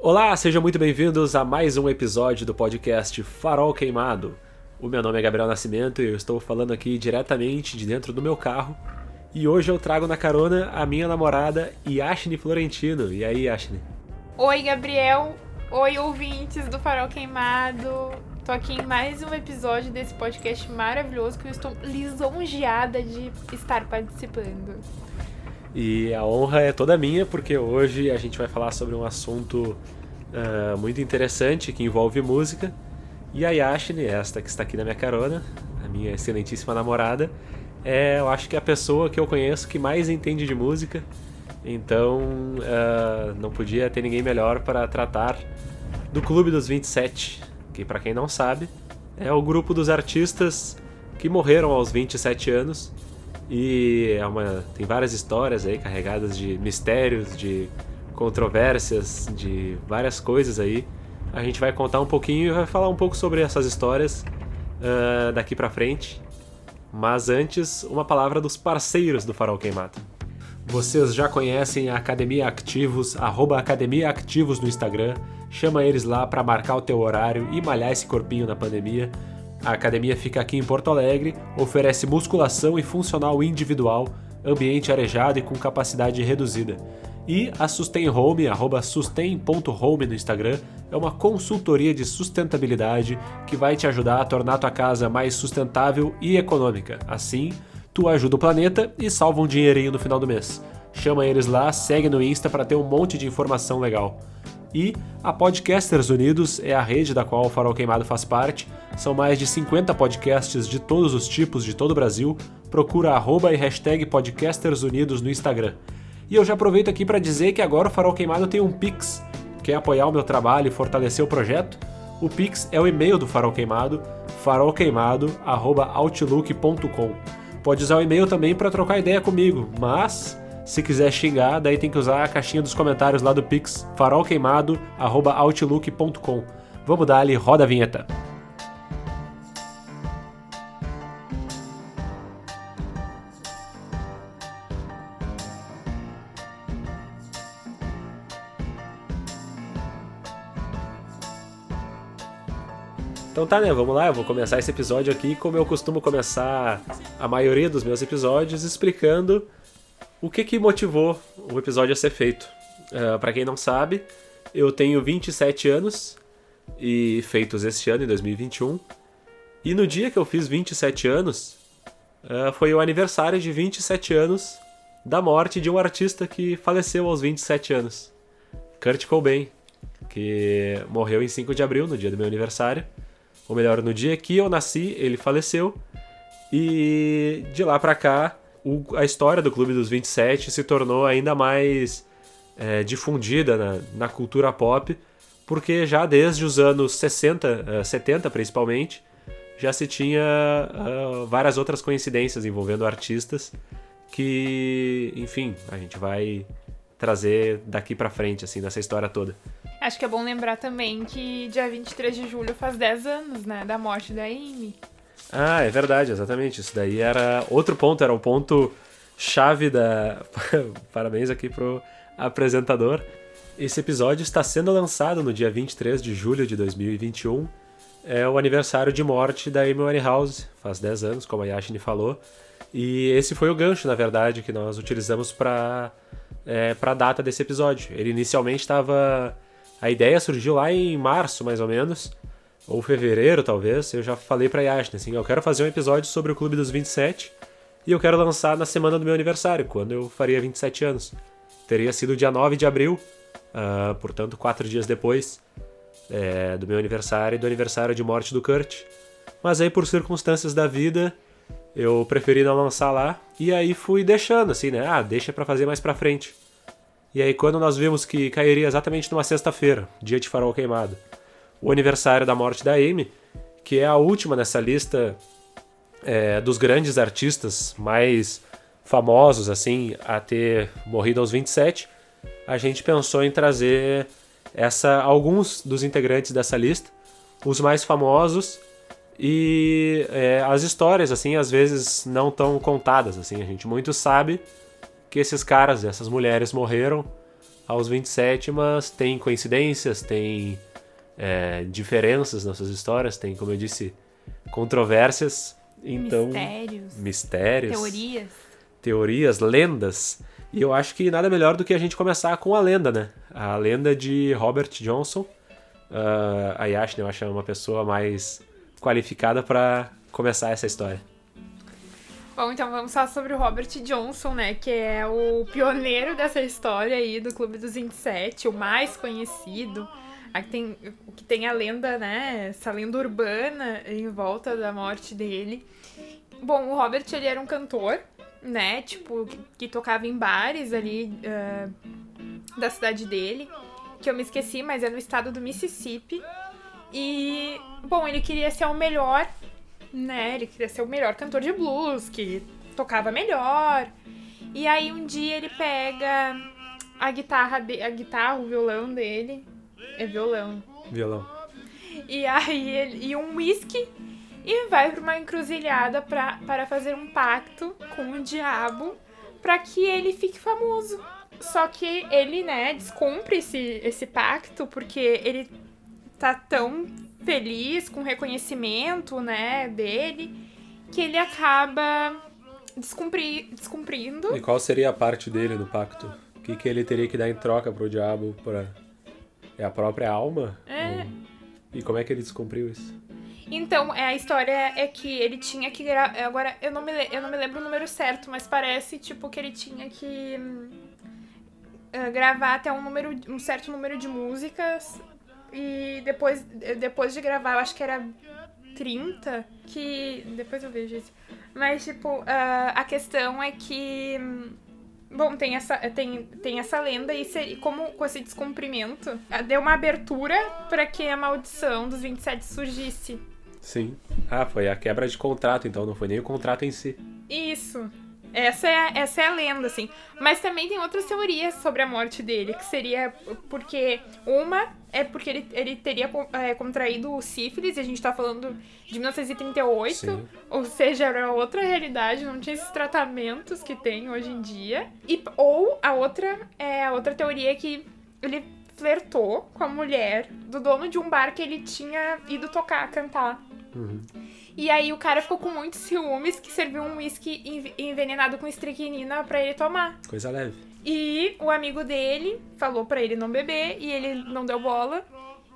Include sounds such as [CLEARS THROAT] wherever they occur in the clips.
Olá, sejam muito bem-vindos a mais um episódio do podcast Farol Queimado. O meu nome é Gabriel Nascimento e eu estou falando aqui diretamente de dentro do meu carro. E hoje eu trago na carona a minha namorada Yashne Florentino. E aí, Yashne? Oi, Gabriel. Oi, ouvintes do Farol Queimado. Tô aqui em mais um episódio desse podcast maravilhoso que eu estou lisonjeada de estar participando. E a honra é toda minha, porque hoje a gente vai falar sobre um assunto uh, muito interessante que envolve música. E a Yashne, esta que está aqui na minha carona, a minha excelentíssima namorada, é, eu acho que é a pessoa que eu conheço que mais entende de música. Então, uh, não podia ter ninguém melhor para tratar do Clube dos 27, que para quem não sabe, é o grupo dos artistas que morreram aos 27 anos e é uma, tem várias histórias aí carregadas de mistérios, de controvérsias, de várias coisas aí. A gente vai contar um pouquinho e vai falar um pouco sobre essas histórias uh, daqui para frente. Mas antes, uma palavra dos parceiros do Farol Queimado. Vocês já conhecem a Academia Ativos, arroba Academia Ativos no Instagram. Chama eles lá para marcar o teu horário e malhar esse corpinho na pandemia. A academia fica aqui em Porto Alegre, oferece musculação e funcional individual, ambiente arejado e com capacidade reduzida. E a Sustain Home, arroba sustain.home no Instagram, é uma consultoria de sustentabilidade que vai te ajudar a tornar tua casa mais sustentável e econômica. Assim, tu ajuda o planeta e salva um dinheirinho no final do mês. Chama eles lá, segue no Insta para ter um monte de informação legal. E a Podcasters Unidos é a rede da qual o Farol Queimado faz parte. São mais de 50 podcasts de todos os tipos de todo o Brasil. Procura arroba e hashtag Podcasters Unidos no Instagram. E eu já aproveito aqui para dizer que agora o Farol Queimado tem um Pix. Quer apoiar o meu trabalho e fortalecer o projeto? O Pix é o e-mail do Farol Queimado, farolqueimado@outlook.com. Pode usar o e-mail também para trocar ideia comigo, mas se quiser xingar, daí tem que usar a caixinha dos comentários lá do Pix, farolqueimado@outlook.com. Vamos dar ali, roda a vinheta. Então tá, né? Vamos lá, eu vou começar esse episódio aqui como eu costumo começar a maioria dos meus episódios, explicando o que que motivou o episódio a ser feito. Uh, para quem não sabe, eu tenho 27 anos e feitos este ano, em 2021. E no dia que eu fiz 27 anos, uh, foi o aniversário de 27 anos da morte de um artista que faleceu aos 27 anos. Kurt Cobain, que morreu em 5 de abril, no dia do meu aniversário ou melhor, no dia que eu nasci, ele faleceu. E de lá pra cá, o, a história do Clube dos 27 se tornou ainda mais é, difundida na, na, cultura pop, porque já desde os anos 60, uh, 70 principalmente, já se tinha uh, várias outras coincidências envolvendo artistas que, enfim, a gente vai trazer daqui para frente, assim, nessa história toda. Acho que é bom lembrar também que dia 23 de julho faz 10 anos, né, da morte da Amy. Ah, é verdade, exatamente. Isso daí era outro ponto, era o ponto chave da. [LAUGHS] Parabéns aqui pro apresentador. Esse episódio está sendo lançado no dia 23 de julho de 2021. É o aniversário de morte da Amy Winehouse, faz 10 anos, como a Yashini falou. E esse foi o gancho, na verdade, que nós utilizamos para é, data desse episódio. Ele inicialmente estava a ideia surgiu lá em março, mais ou menos, ou fevereiro, talvez. Eu já falei pra Yashin, assim, eu quero fazer um episódio sobre o Clube dos 27 e eu quero lançar na semana do meu aniversário, quando eu faria 27 anos. Teria sido dia 9 de abril, uh, portanto, quatro dias depois é, do meu aniversário e do aniversário de morte do Kurt. Mas aí, por circunstâncias da vida, eu preferi não lançar lá e aí fui deixando, assim, né? Ah, deixa pra fazer mais pra frente. E aí, quando nós vimos que cairia exatamente numa sexta-feira, dia de farol queimado, o aniversário da morte da Amy, que é a última nessa lista é, dos grandes artistas mais famosos, assim, a ter morrido aos 27, a gente pensou em trazer essa alguns dos integrantes dessa lista, os mais famosos e é, as histórias, assim, às vezes não tão contadas, assim, a gente muito sabe que esses caras, essas mulheres morreram aos 27, mas tem coincidências, tem é, diferenças nas suas histórias, tem, como eu disse, controvérsias. Então, Mistérios. mistérios, Teorias. teorias, lendas. E eu acho que nada melhor do que a gente começar com a lenda, né? A lenda de Robert Johnson. Uh, a Yashne, eu acho uma pessoa mais qualificada para começar essa história. Bom, então vamos falar sobre o Robert Johnson, né? Que é o pioneiro dessa história aí do Clube dos 27, o mais conhecido. Aqui tem, o que tem a lenda, né? Essa lenda urbana em volta da morte dele. Bom, o Robert, ele era um cantor, né? Tipo, que, que tocava em bares ali uh, da cidade dele. Que eu me esqueci, mas é no estado do Mississippi. E, bom, ele queria ser o melhor né? Ele queria ser o melhor cantor de blues, que tocava melhor. E aí um dia ele pega a guitarra, a guitarra, o violão dele. É violão. Violão. E aí ele, e um whisky e vai para uma encruzilhada pra, para fazer um pacto com o diabo para que ele fique famoso. Só que ele, né, descumpre esse, esse pacto porque ele tá tão feliz com o reconhecimento, né, dele, que ele acaba descumpri descumprindo. E qual seria a parte dele no pacto? O que, que ele teria que dar em troca pro diabo para é a própria alma? É. Ou... E como é que ele descumpriu isso? Então, é, a história é que ele tinha que gravar. Agora, eu não, me, eu não me lembro o número certo, mas parece, tipo, que ele tinha que uh, gravar até um número, um certo número de músicas e depois, depois de gravar, eu acho que era 30, que. Depois eu vejo isso. Mas, tipo, uh, a questão é que. Bom, tem essa, tem, tem essa lenda e se, como com esse descumprimento, deu uma abertura para que a maldição dos 27 surgisse. Sim. Ah, foi a quebra de contrato, então não foi nem o contrato em si. Isso. Essa é, essa é a lenda, assim. Mas também tem outras teorias sobre a morte dele, que seria porque uma é porque ele, ele teria é, contraído sífilis, e a gente tá falando de 1938, Sim. ou seja, era outra realidade, não tinha esses tratamentos que tem hoje em dia. E, ou a outra, é, a outra teoria é que ele flertou com a mulher do dono de um bar que ele tinha ido tocar, cantar. Uhum. E aí o cara ficou com muitos ciúmes que serviu um whisky envenenado com estricnina para ele tomar. Coisa leve. E o amigo dele falou para ele não beber e ele não deu bola.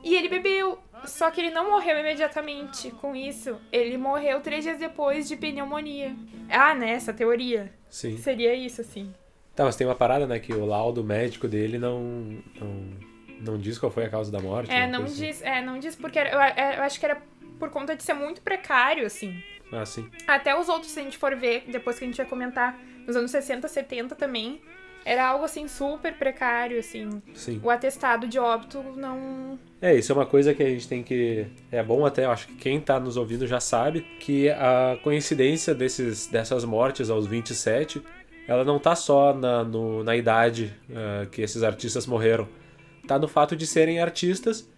E ele bebeu. Só que ele não morreu imediatamente com isso. Ele morreu três dias depois de pneumonia. Ah, né? Essa teoria. Sim. Seria isso, assim. Tá, mas tem uma parada, né? Que o laudo médico dele não, não, não diz qual foi a causa da morte. É, não assim. diz, é, não diz porque era, eu, é, eu acho que era por conta de ser muito precário, assim. Ah, sim. Até os outros, se a gente for ver, depois que a gente vai comentar, nos anos 60, 70 também, era algo assim super precário, assim. Sim. O atestado de óbito não. É, isso é uma coisa que a gente tem que. É bom até, acho que quem tá nos ouvindo já sabe, que a coincidência desses, dessas mortes aos 27, ela não tá só na, no, na idade uh, que esses artistas morreram. Tá no fato de serem artistas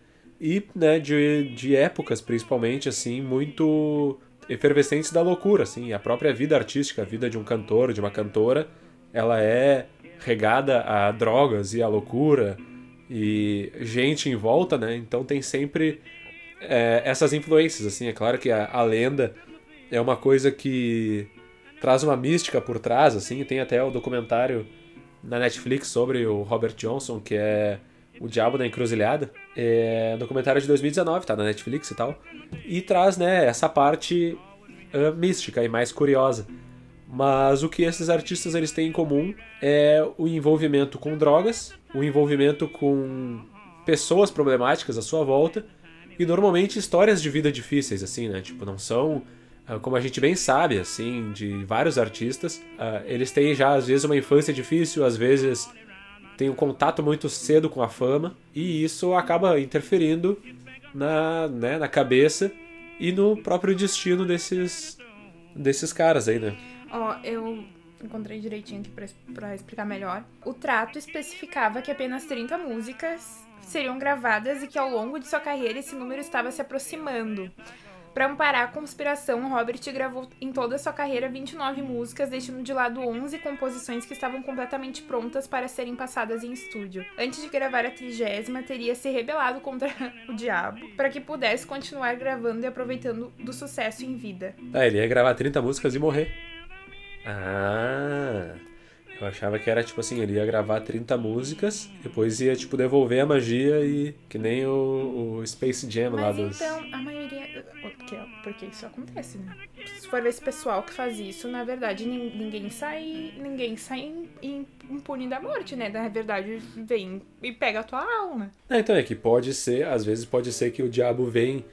e né, de, de épocas, principalmente, assim, muito efervescentes da loucura, assim, a própria vida artística, a vida de um cantor, de uma cantora, ela é regada a drogas e a loucura e gente em volta, né? Então tem sempre é, essas influências, assim, é claro que a, a, lenda é uma coisa que traz uma mística por trás, assim, tem até o documentário na Netflix sobre o Robert Johnson, que é o Diabo da Encruzilhada. É um documentário de 2019, tá na Netflix e tal. E traz, né, essa parte uh, mística e mais curiosa. Mas o que esses artistas eles têm em comum é o envolvimento com drogas, o envolvimento com pessoas problemáticas à sua volta e normalmente histórias de vida difíceis, assim, né? Tipo, não são como a gente bem sabe, assim, de vários artistas, eles têm já às vezes uma infância difícil, às vezes tem um contato muito cedo com a fama e isso acaba interferindo na, né, na cabeça e no próprio destino desses, desses caras aí, né? Ó, oh, eu encontrei direitinho aqui pra explicar melhor. O trato especificava que apenas 30 músicas seriam gravadas e que ao longo de sua carreira esse número estava se aproximando. Para amparar a conspiração, Robert gravou em toda a sua carreira 29 músicas, deixando de lado 11 composições que estavam completamente prontas para serem passadas em estúdio. Antes de gravar a trigésima, teria se rebelado contra [LAUGHS] o diabo para que pudesse continuar gravando e aproveitando do sucesso em vida. Ah, ele ia gravar 30 músicas e morrer. Ah. Eu achava que era tipo assim, ele ia gravar 30 músicas, depois ia tipo devolver a magia e que nem o, o Space Jam Mas lá dos. então, a maioria. Porque, porque isso acontece, né? Se for ver esse pessoal que faz isso, na verdade, nin- ninguém sai. Ninguém sai im- im- impune da morte, né? Na verdade, vem e pega a tua alma. Ah, então é que pode ser, às vezes pode ser que o diabo vem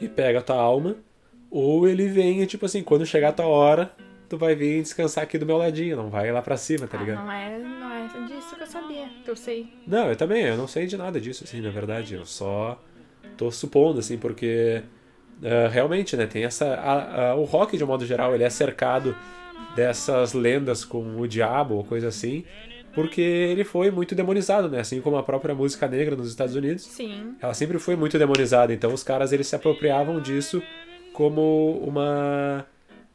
e pega a tua alma, ou ele vem e tipo assim, quando chegar a tua hora, tu vai vir descansar aqui do meu ladinho, não vai lá pra cima, tá Ah, ligado? não é, não é disso que eu sabia, que eu sei. Não, eu também, eu não sei de nada disso, assim, na verdade. Eu só tô supondo, assim, porque ah, realmente, né, tem essa. a- a- o rock, de um modo geral, ele é cercado dessas lendas com o diabo ou coisa assim, porque ele foi muito demonizado, né? Assim como a própria música negra nos Estados Unidos. Sim. Ela sempre foi muito demonizada, então os caras eles se apropriavam disso como uma.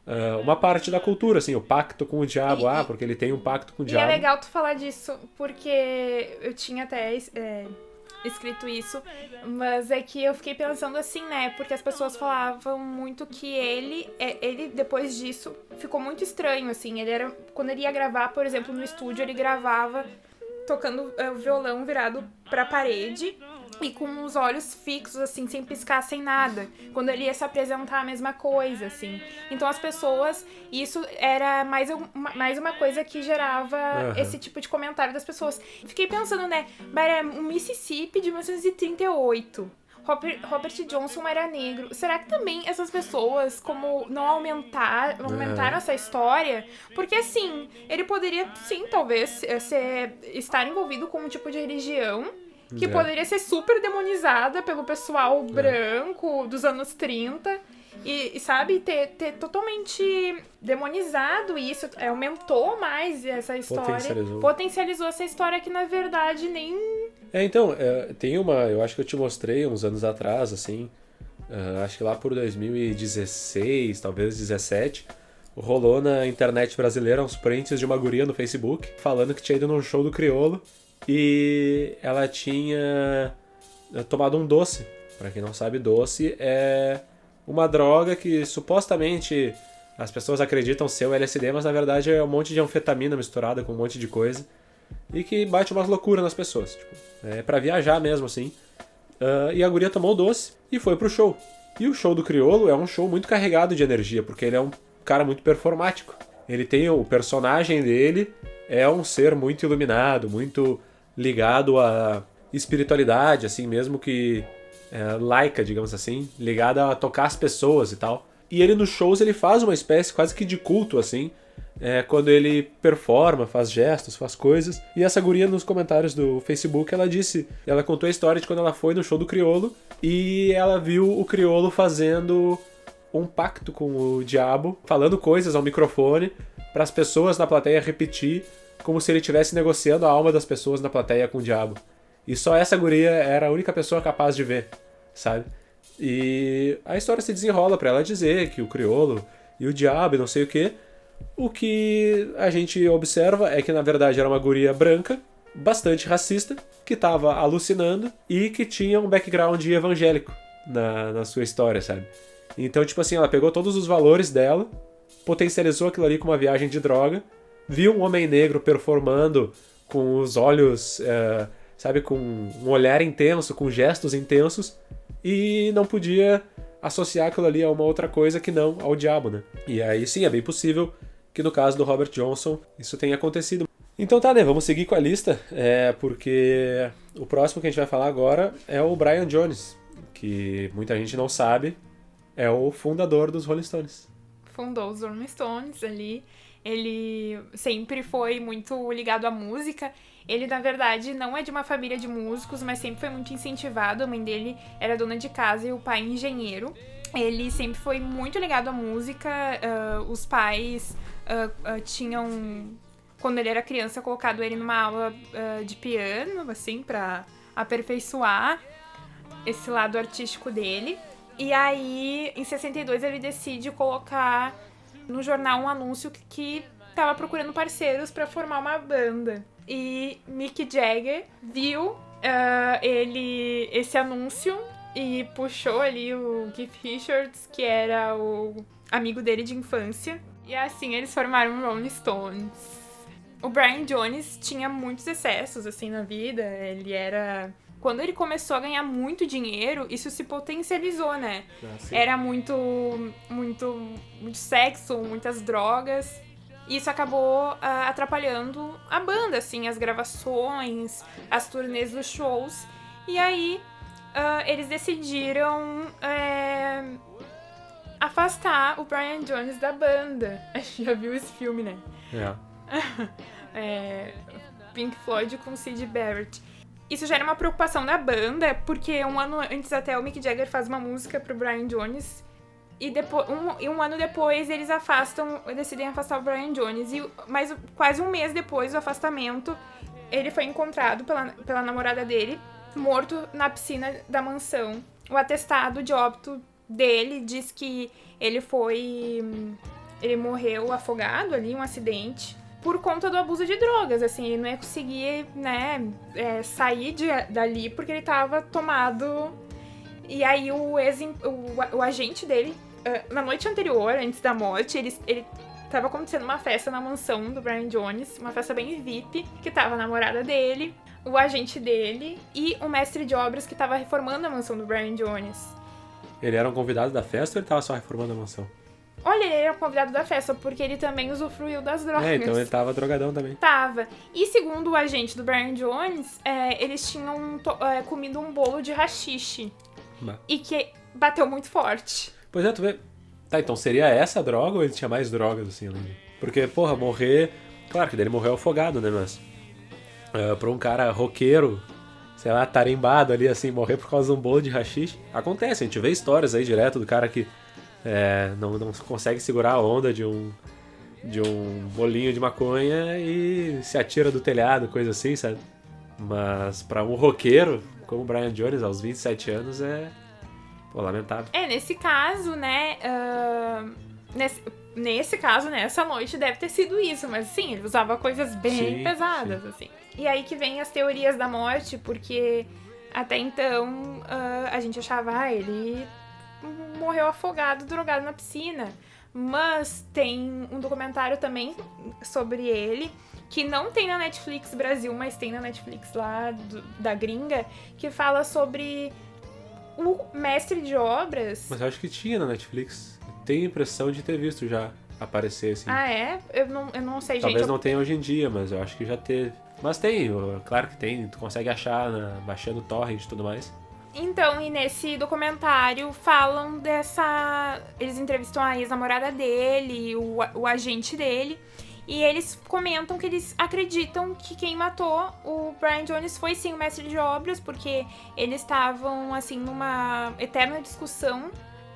Ah, uma parte da cultura, assim, o pacto com o diabo, E- ah, e- porque ele tem um pacto com o E diabo. é legal tu falar disso, porque eu tinha até é, escrito isso, mas é que eu fiquei pensando assim, né? Porque as pessoas falavam muito que ele, é, ele depois disso, ficou muito estranho, assim. Ele era. Quando ele ia gravar, por exemplo, no estúdio, ele gravava tocando é, o violão virado pra parede e com os olhos fixos, assim, sem piscar, sem nada. Quando ele ia se apresentar, a mesma coisa, assim. Então as pessoas. Isso era mais uma, mais uma coisa que gerava Aham. esse tipo de comentário das pessoas. Fiquei pensando, né? Era um Mississippi de 1938. Robert, Robert Johnson era negro. Será que também essas pessoas, como não aumentar, aumentaram essa história? Porque assim, ele poderia, sim, talvez, eh, ser, estar envolvido com um tipo de religião que É. poderia ser super demonizada pelo pessoal branco dos anos 30. E, e, sabe, ter, ter totalmente demonizado isso, é, aumentou mais essa história. Potencializou. Potencializou essa história que, na verdade, nem. É, então, é, tem uma. Eu acho que eu te mostrei uns anos atrás, assim. ah, acho que lá por 2016, talvez 17. Rolou na internet brasileira uns prints de uma guria no Facebook falando que tinha ido num show do Criolo e ela tinha tomado um doce. Pra quem não sabe, doce é uma droga que supostamente as pessoas acreditam ser o LSD, mas na verdade é um monte de anfetamina misturada com um monte de coisa e que bate umas loucuras nas pessoas. Tipo, é pra viajar mesmo, assim. Ah, e a guria tomou o doce e foi pro show. E o show do Criolo é um show muito carregado de energia, porque ele é um cara muito performático. Ele tem o personagem dele é um ser muito iluminado, muito ligado à espiritualidade, assim, mesmo que é, laica, digamos assim, ligada a tocar as pessoas e tal. E ele nos shows ele faz uma espécie quase que de culto, assim, é, quando ele performa, faz gestos, faz coisas. E essa guria nos comentários do Facebook, ela disse, ela contou a história de quando ela foi no show do Criolo e ela viu o Criolo fazendo um pacto com o diabo, falando coisas ao microfone para as pessoas na plateia repetir como se ele estivesse negociando a alma das pessoas na plateia com o diabo. E só essa guria era a única pessoa capaz de ver, sabe? E a história se desenrola para ela dizer que o criolo e o diabo e não sei o que. O que a gente observa é que na verdade era uma guria branca, bastante racista, que tava alucinando e que tinha um background evangélico na, na sua história, sabe? Então, tipo assim, ela pegou todos os valores dela, potencializou aquilo ali com uma viagem de droga, viu um homem negro performando com os olhos, eh, sabe, com um olhar intenso, com gestos intensos, e não podia associar aquilo ali a uma outra coisa que não ao diabo, né? E aí sim, é bem possível que no caso do Robert Johnson isso tenha acontecido. Então tá, né? Vamos seguir com a lista, é, porque o próximo que a gente vai falar agora é o Brian Jones, que muita gente não sabe, é o fundador dos Rolling Stones. fundou os Rolling Stones ali. Ele sempre foi muito ligado à música. Ele, na verdade, não é de uma família de músicos, mas sempre foi muito incentivado. A mãe dele era dona de casa e o pai engenheiro. Ele sempre foi muito ligado à música. ah, os pais ah, ah, tinham, quando ele era criança, colocado ele numa aula de piano, assim, pra aperfeiçoar esse lado artístico dele. E aí, em 62, ele decide colocar no jornal um anúncio que tava procurando parceiros para formar uma banda. E Mick Jagger viu uh, ele esse anúncio e puxou ali o Keith Richards, que era o amigo dele de infância. E assim eles formaram o Rolling Stones. O Brian Jones tinha muitos excessos assim na vida. Ele era quando ele começou a ganhar muito dinheiro, isso se potencializou, né? Ah, era muito, muito, muito sexo, muitas drogas. E isso acabou uh, atrapalhando a banda, assim, as gravações, as turnês dos shows. E aí uh, eles decidiram é, afastar o Brian Jones da banda. A [LAUGHS] gente já viu esse filme, né? É. [LAUGHS] é Pink Floyd com Sid Barrett. Isso gera uma preocupação da banda, porque um ano antes até o Mick Jagger faz uma música pro Brian Jones. E, depois, um, e um ano depois eles afastam, decidem afastar o Brian Jones. E mais quase um mês depois do afastamento, ele foi encontrado pela, pela namorada dele, morto na piscina da mansão. O atestado de óbito dele diz que ele foi. Ele morreu afogado ali, um acidente por conta do abuso de drogas, assim, ele não ia conseguir, né, é, sair de, dali porque ele tava tomado. E aí o ex, o, o agente dele, uh, na noite anterior, antes da morte, ele, ele tava acontecendo uma festa na mansão do Brian Jones, uma festa bem VIP, que tava a namorada dele, o agente dele e o mestre de obras que tava reformando a mansão do Brian Jones. Ele era um convidado da festa ou ele tava só reformando a mansão? Olha, ele era convidado da festa, porque ele também usufruiu das drogas. É, então ele tava drogadão também. Tava. E segundo o agente do Brian Jones, é, eles tinham é, comido um bolo de rachixe. Bah. E que bateu muito forte. Pois é, tu vê. Tá, então seria essa droga ou ele tinha mais drogas, assim, de... Porque, porra, morrer... Claro que dele morreu afogado, né, mas... Uh, pra um cara roqueiro, sei lá, tarimbado ali, assim, morrer por causa de um bolo de rachixe... Acontece, a gente vê histórias aí direto do cara que é, não, não consegue segurar a onda de um, de um bolinho de maconha e se atira do telhado, coisa assim, sabe? Mas para um roqueiro, como o Brian Jones, aos 27 anos, é pô, lamentável. É, nesse caso, né? Uh, nesse, nesse caso, né? Essa noite deve ter sido isso, mas sim, ele usava coisas bem sim, pesadas, sim. assim. E aí que vem as teorias da morte, porque até então uh, a gente achava, ah, ele morreu afogado, drogado na piscina. Mas tem um documentário também sobre ele, que não tem na Netflix Brasil, mas tem na Netflix lá do, da gringa, que fala sobre o mestre de obras. Mas eu acho que tinha na Netflix. Tenho a impressão de ter visto já aparecer assim. Ah, é? Eu não, eu não sei, Talvez gente. Talvez não eu... tenha hoje em dia, mas eu acho que já teve. Mas tem, claro que tem. Tu consegue achar na, baixando torrent e tudo mais. Então, e nesse documentário falam dessa. Eles entrevistam a ex-namorada dele, o, o agente dele. E eles comentam que eles acreditam que quem matou o Brian Jones foi sim o mestre de obras, porque eles estavam, assim, numa eterna discussão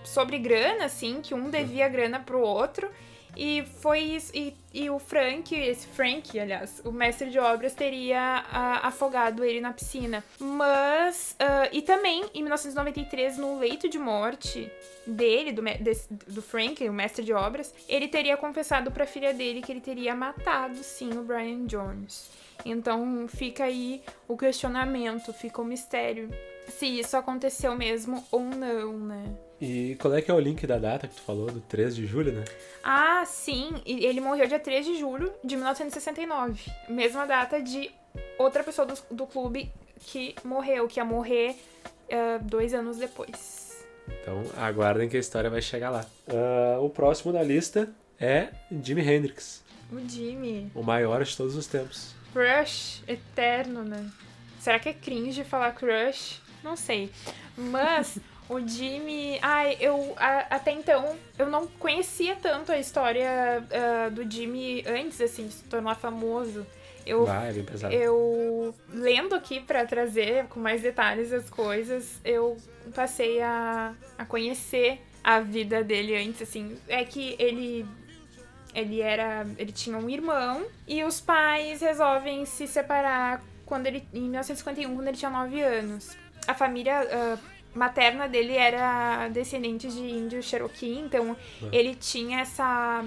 sobre grana, assim, que um devia grana pro outro. E foi isso. E, e o Frank, esse Frank, aliás, o mestre de obras, teria a, afogado ele na piscina. Mas. Uh, e também, em 1993, no leito de morte dele, do, desse, do Frank, o mestre de obras, ele teria confessado pra filha dele que ele teria matado, sim, o Brian Jones. Então fica aí o questionamento, fica o mistério se isso aconteceu mesmo ou não, né? E qual é que é o link da data que tu falou, do 3 de julho, né? Ah, sim. Ele morreu dia 3 de julho de 1969. Mesma data de outra pessoa do, do clube que morreu, que ia morrer uh, dois anos depois. Então aguardem que a história vai chegar lá. Uh, o próximo da lista é Jimi Hendrix. O Jimi. O maior de todos os tempos. Crush eterno, né? Será que é cringe falar crush? Não sei. Mas o Jimmy. Ai, eu. A, até então, eu não conhecia tanto a história uh, do Jimmy antes, assim, de se tornar famoso. Eu, ah, é bem pesado. eu lendo aqui para trazer com mais detalhes as coisas, eu passei a, a conhecer a vida dele antes, assim. É que ele ele era. ele tinha um irmão e os pais resolvem se separar quando ele. em 1951, quando ele tinha 9 anos. A família. Uh, materna dele era descendente de índio Cherokee, então ele tinha essa,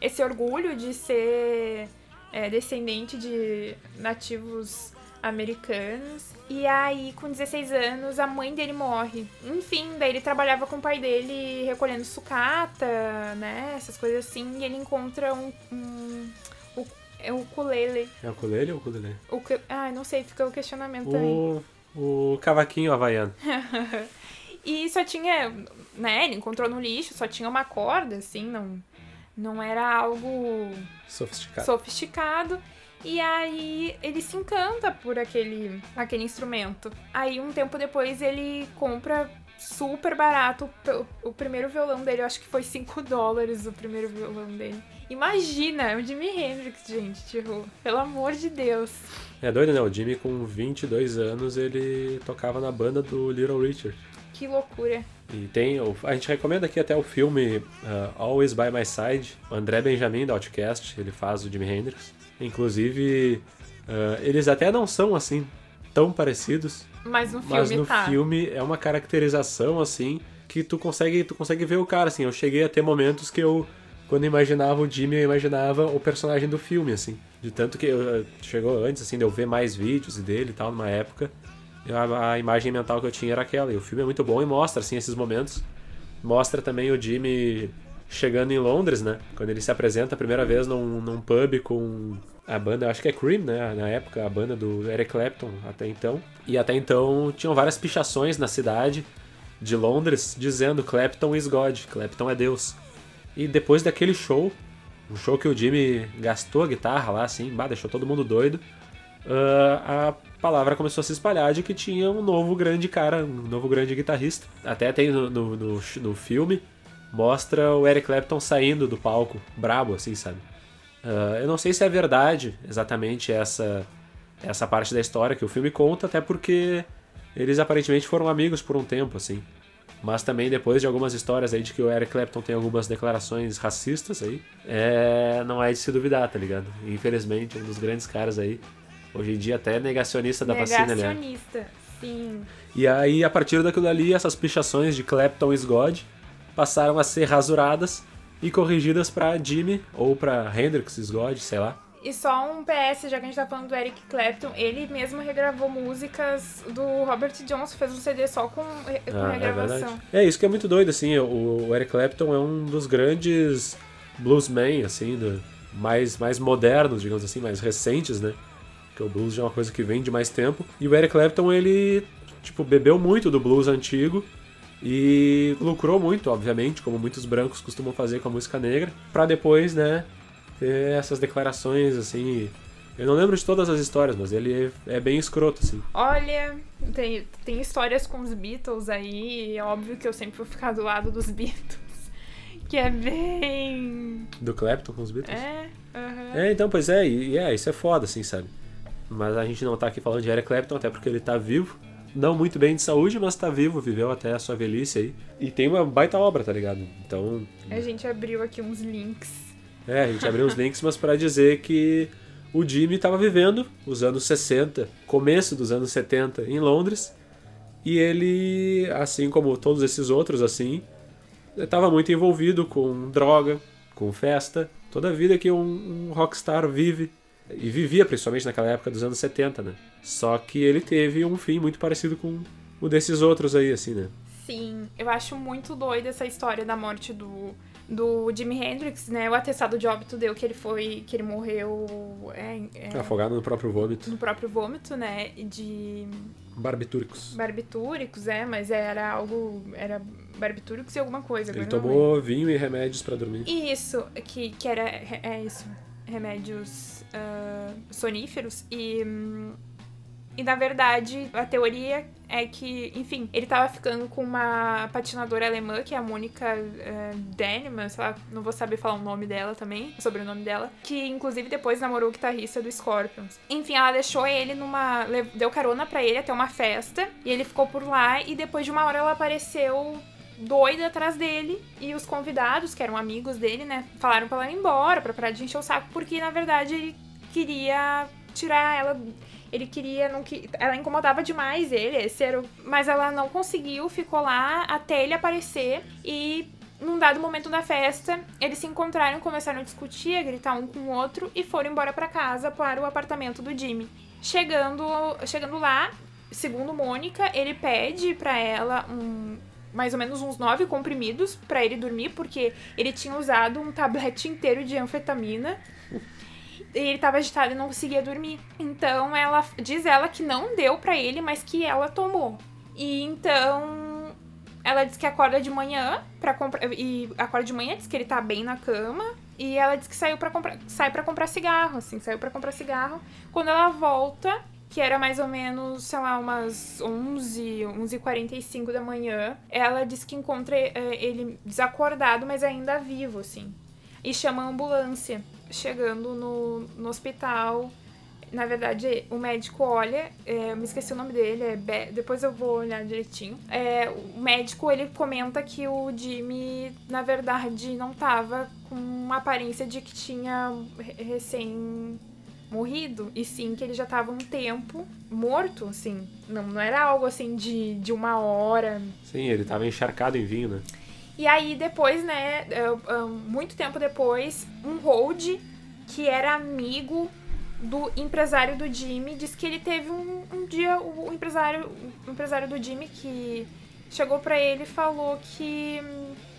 esse orgulho de ser é, descendente de nativos americanos. E aí, com 16 anos, a mãe dele morre. Enfim, daí ele trabalhava com o pai dele recolhendo sucata, né? Essas coisas assim. E ele encontra um. um o, é o ukulele. É o ukulele ou o ukulele? O ah, não sei, fica o questionamento. O, o cavaquinho havaiano. [LAUGHS] e só tinha, né, ele encontrou no lixo, só tinha uma corda, assim, não, não era algo Sofisticado. sofisticado. E aí ele se encanta por aquele, aquele instrumento. Aí um tempo depois ele compra super barato o, primeiro violão dele. Eu acho que foi 5 [LAUGHS] dólares o primeiro violão dele. Imagina, o Jimi Hendrix, gente, tipo, pelo amor de Deus. É doido, né? O Jimmy, com 22 anos, ele tocava na banda do Little Richard. Que loucura. E tem, a gente recomenda aqui até o filme uh, Always By My Side, o André Benjamin da Outcast, ele faz o Jimi Hendrix. Inclusive, uh, eles até não são assim tão parecidos, Mas no filme mas no tá. filme é uma caracterização assim que tu consegue, tu consegue ver o cara assim. Eu cheguei a ter momentos que eu quando eu imaginava o Jimmy, eu imaginava o personagem do filme assim. De tanto que eu, chegou antes assim de eu ver mais vídeos dele e tal numa época, a, a imagem mental que eu tinha era aquela. E o filme é muito bom e mostra assim esses momentos. Mostra também o Jimmy chegando em Londres, né? Quando ele se apresenta a primeira vez num, num pub com a banda, acho que é Cream, né? Na época, a banda do Eric Clapton até então. E até então tinham várias pichações na cidade de Londres dizendo Clapton is God, Clapton é Deus. E depois daquele show, um show que o Jimmy gastou a guitarra lá, assim, bah, deixou todo mundo doido, ah, a palavra começou a se espalhar de que tinha um novo grande cara, um novo grande guitarrista. Até tem no, no, no, no filme, mostra o Eric Clapton saindo do palco, brabo, assim, sabe? Ah, eu não sei se é verdade exatamente essa, essa parte da história que o filme conta, até porque eles aparentemente foram amigos por um tempo, assim. Mas também depois de algumas histórias aí de que o Eric Clapton tem algumas declarações racistas aí, é, não é de se duvidar, tá ligado? Infelizmente, um dos grandes caras aí, hoje em dia até negacionista da vacina, né? Negacionista, sim. E aí, a partir daquilo ali, essas pichações de Clapton is God passaram a ser rasuradas e corrigidas pra Jimmy ou pra Hendrix God, sei lá. E só um PS, já que a gente tá falando do Eric Clapton, ele mesmo regravou músicas do Robert Johnson, fez um CD só com, com Ah, é regravação. verdade. É isso que é muito doido, assim. O, o Eric Clapton é um dos grandes bluesmen, assim, do- mais, mais modernos, digamos assim, mais recentes, né? Porque o blues já é uma coisa que vem de mais tempo. E o Eric Clapton, ele, tipo, bebeu muito do blues antigo e lucrou muito, obviamente, como muitos brancos costumam fazer com a música negra, pra depois, né, ter essas declarações, assim. Eu não lembro de todas as histórias, mas ele é, é bem escroto, assim. Olha, tem, tem histórias com os Beatles aí, e é óbvio que eu sempre vou ficar do lado dos [LAUGHS] Beatles. Que é bem. Do Clapton com os Beatles. É, aham. É, então, pois é, e, e é, isso é foda, assim, sabe? Mas a gente não tá aqui falando de Eric Clapton, até porque ele tá vivo. Não muito bem de saúde, mas tá vivo, viveu até a sua velhice aí. E tem uma baita obra, tá ligado? Então, A gente abriu aqui uns links. É, a gente abriu os links, mas pra dizer que o Jimmy tava vivendo os anos 60, começo dos anos 70 em Londres. E ele, assim como todos esses outros, assim, estava muito envolvido com droga, com festa, toda a vida que um, um rockstar vive. E vivia principalmente naquela época dos anos 70, né? Só que ele teve um fim muito parecido com o desses outros aí, assim, né? Sim, eu acho muito doida essa história da morte do, do Jimi Hendrix, né? O atestado de óbito deu que ele foi. que ele morreu é, é, Afogado no próprio vômito. no próprio vômito, né? De Barbitúricos. barbitúricos, é, mas era algo. Era barbitúricos e alguma coisa. Ele tomou vinho e remédios pra dormir. Isso, que, que era é isso, remédios ah, soníferos e hum, e na verdade a teoria é que, enfim, ele tava ficando com uma patinadora alemã, que é a Mônica uh, Denneman, sei lá, não vou saber falar o nome dela também, o sobrenome dela, que inclusive depois namorou o guitarrista do Scorpions. Enfim, ela deixou ele numa. deu carona pra ele até uma festa, e ele ficou por lá, e depois de uma hora ela apareceu doida atrás dele e os convidados, que eram amigos dele, né, falaram pra ela ir embora, pra parar de encher o saco, porque na verdade ele queria tirar ela. Ele queria, não que ela incomodava demais ele, esse era o... mas ela não conseguiu, ficou lá até ele aparecer e num dado momento da festa, eles se encontraram, começaram a discutir, a gritar um com o outro e foram embora para casa, para o apartamento do Jimmy. Chegando, chegando lá, segundo Mônica, ele pede para ela um mais ou menos uns nove comprimidos para ele dormir, porque ele tinha usado um tablete [LAUGHS] inteiro de anfetamina. Ele tava agitado e não conseguia dormir. Então ela diz ela que não deu para ele, mas que ela tomou. E então ela diz que acorda de manhã para comprar e acorda de manhã diz que ele tá bem na cama e ela diz que saiu para comprar sai para comprar cigarro, assim, saiu para comprar cigarro. Quando ela volta, que era mais ou menos, sei lá, umas 11, 11h45 da manhã, ela diz que encontra é, ele desacordado, mas ainda vivo, assim. E chama a ambulância. Chegando no, no hospital, na verdade, o médico olha, é, me esqueci o nome dele, é Be depois eu vou olhar direitinho. É, o médico ele comenta que o Jimmy, na verdade, não tava com uma aparência de que tinha recém morrido, e sim que ele já tava um tempo morto, assim. Não, não era algo assim de, de uma hora. Sim, ele tava encharcado em vinho, né? E aí depois, né, muito tempo depois, um hold que era amigo do empresário do Jimmy disse que ele teve um, um dia o empresário o empresário do Jimmy que chegou para ele e falou que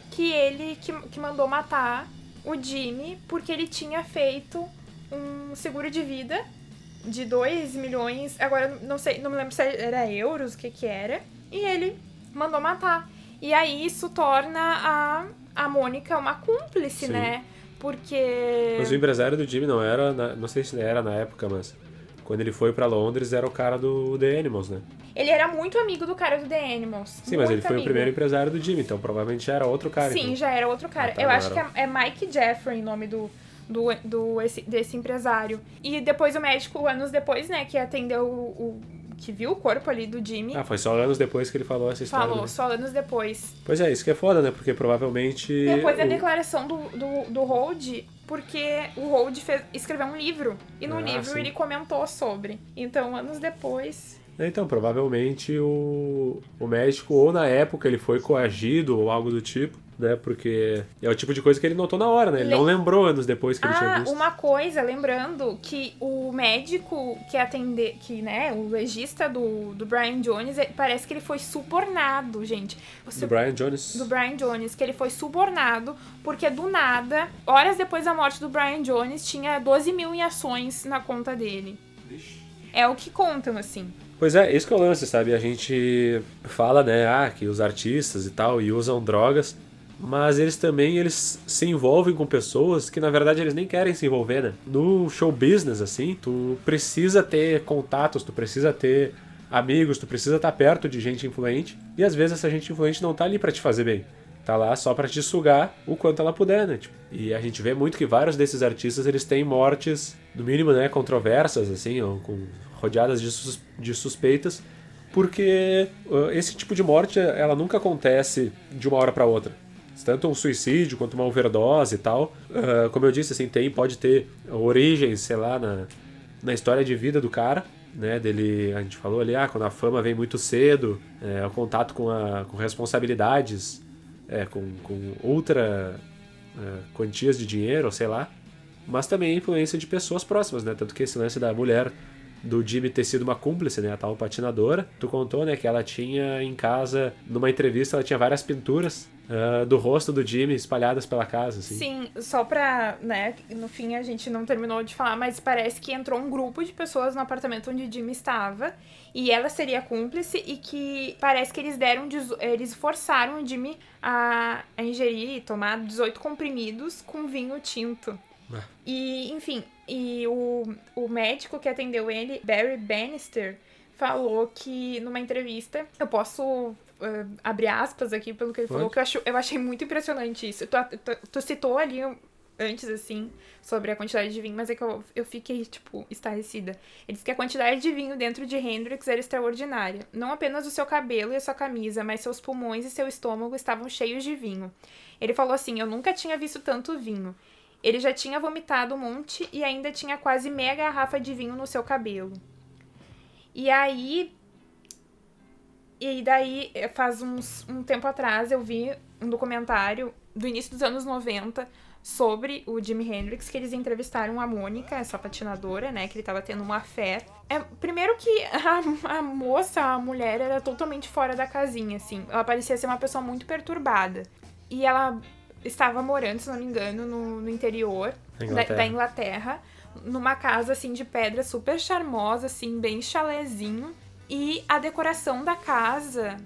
que ele que, que mandou matar o Jimmy porque ele tinha feito um seguro de vida de 2 milhões, agora não sei, não me lembro se era euros, o que que era, e ele mandou matar. E aí isso torna a, a Mônica uma cúmplice, Sim. né? Porque. Mas o empresário do Jimmy não era, na, não sei se era na época, mas quando ele foi para Londres era o cara do The Animals, né? Ele era muito amigo do cara do The Animals. Sim, mas ele foi amigo. o primeiro empresário do Jimmy, então provavelmente já era outro cara. Sim, então. já era outro cara. Ah, tá, Eu acho era... que é, é Mike Jeffrey o nome do, do, do esse, desse empresário. E depois o médico, anos depois, né, que atendeu o, o que viu o corpo ali do Jimmy. Ah, foi só anos depois que ele falou essa história. Falou, né? só anos depois. Pois é, isso que é foda, né? Porque provavelmente. Depois da o... declaração do, do, do Hold, porque o Hold fez, escreveu um livro. E no ah, livro sim. ele comentou sobre. Então, anos depois. Então, provavelmente o, o médico, ou na época ele foi coagido ou algo do tipo, né? Porque é o tipo de coisa que ele notou na hora, né? Ele Le... não lembrou anos depois que ah, ele tinha visto. uma coisa, lembrando que o médico que atender, que, né, o legista do, do Brian Jones, parece que ele foi subornado, gente. Você... Do Brian Jones? Do Brian Jones, que ele foi subornado porque do nada, horas depois da morte do Brian Jones, tinha 12 mil em ações na conta dele. Ixi. É o que contam, assim. Pois é, esse que é o lance, sabe? A gente fala, né, ah, que os artistas e tal, e usam drogas, mas eles também eles se envolvem com pessoas que na verdade eles nem querem se envolver, né? No show business assim, tu precisa ter contatos, tu precisa ter amigos, tu precisa estar perto de gente influente, e às vezes essa gente influente não tá ali para te fazer bem. Tá lá só para te sugar o quanto ela puder, né? Tipo, e a gente vê muito que vários desses artistas eles têm mortes, no mínimo, né, controversas assim, ou com rodeadas de, sus de suspeitas, porque esse tipo de morte ela nunca acontece de uma hora para outra tanto um suicídio quanto uma overdose e tal. Uh, como eu disse, assim, tem, pode ter origens, sei lá, na, na história de vida do cara, né? Dele, a gente falou ali, ah, quando a fama vem muito cedo, é, o contato com, a, com responsabilidades, é, com, com outra uh, quantias de dinheiro, sei lá. Mas também a influência de pessoas próximas, né? Tanto que esse lance da mulher do Jimmy ter sido uma cúmplice, né? A tal patinadora. Tu contou, né, que ela tinha em casa, numa entrevista, ela tinha várias pinturas uh, do rosto do Jimmy espalhadas pela casa, assim. Sim, só pra, né, no fim a gente não terminou de falar, mas parece que entrou um grupo de pessoas no apartamento onde Jimmy estava e ela seria cúmplice e que parece que eles deram, eles forçaram o Jimmy a, a ingerir e tomar 18 comprimidos com vinho tinto. Ah. E, enfim, e o, o médico que atendeu ele, Barry Bannister, falou que numa entrevista, eu posso uh, abrir aspas aqui pelo que ele Pode? falou, que eu, acho, eu achei muito impressionante isso. Tu, tu, tu, citou ali antes, assim, sobre a quantidade de vinho, mas é que eu, eu fiquei, tipo, estarrecida. Ele disse que a quantidade de vinho dentro de Hendrix era extraordinária. Não apenas o seu cabelo e a sua camisa, mas seus pulmões e seu estômago estavam cheios de vinho. Ele falou assim: Eu nunca tinha visto tanto vinho. Ele já tinha vomitado um monte e ainda tinha quase meia garrafa de vinho no seu cabelo. E aí. E daí, faz uns, um tempo atrás, eu vi um documentário do início dos anos 90 sobre o Jimi Hendrix, que eles entrevistaram a Mônica, essa patinadora, né? Que ele tava tendo uma fé. É, primeiro que [LAUGHS] a, a, moça, a mulher, era totalmente fora da casinha, assim. Ela parecia ser uma pessoa muito perturbada. E ela estava morando, se não me engano, no, no interior Inglaterra. Da, da, Inglaterra, numa casa, assim, de pedra super charmosa, assim, bem chalezinho. E a decoração da casa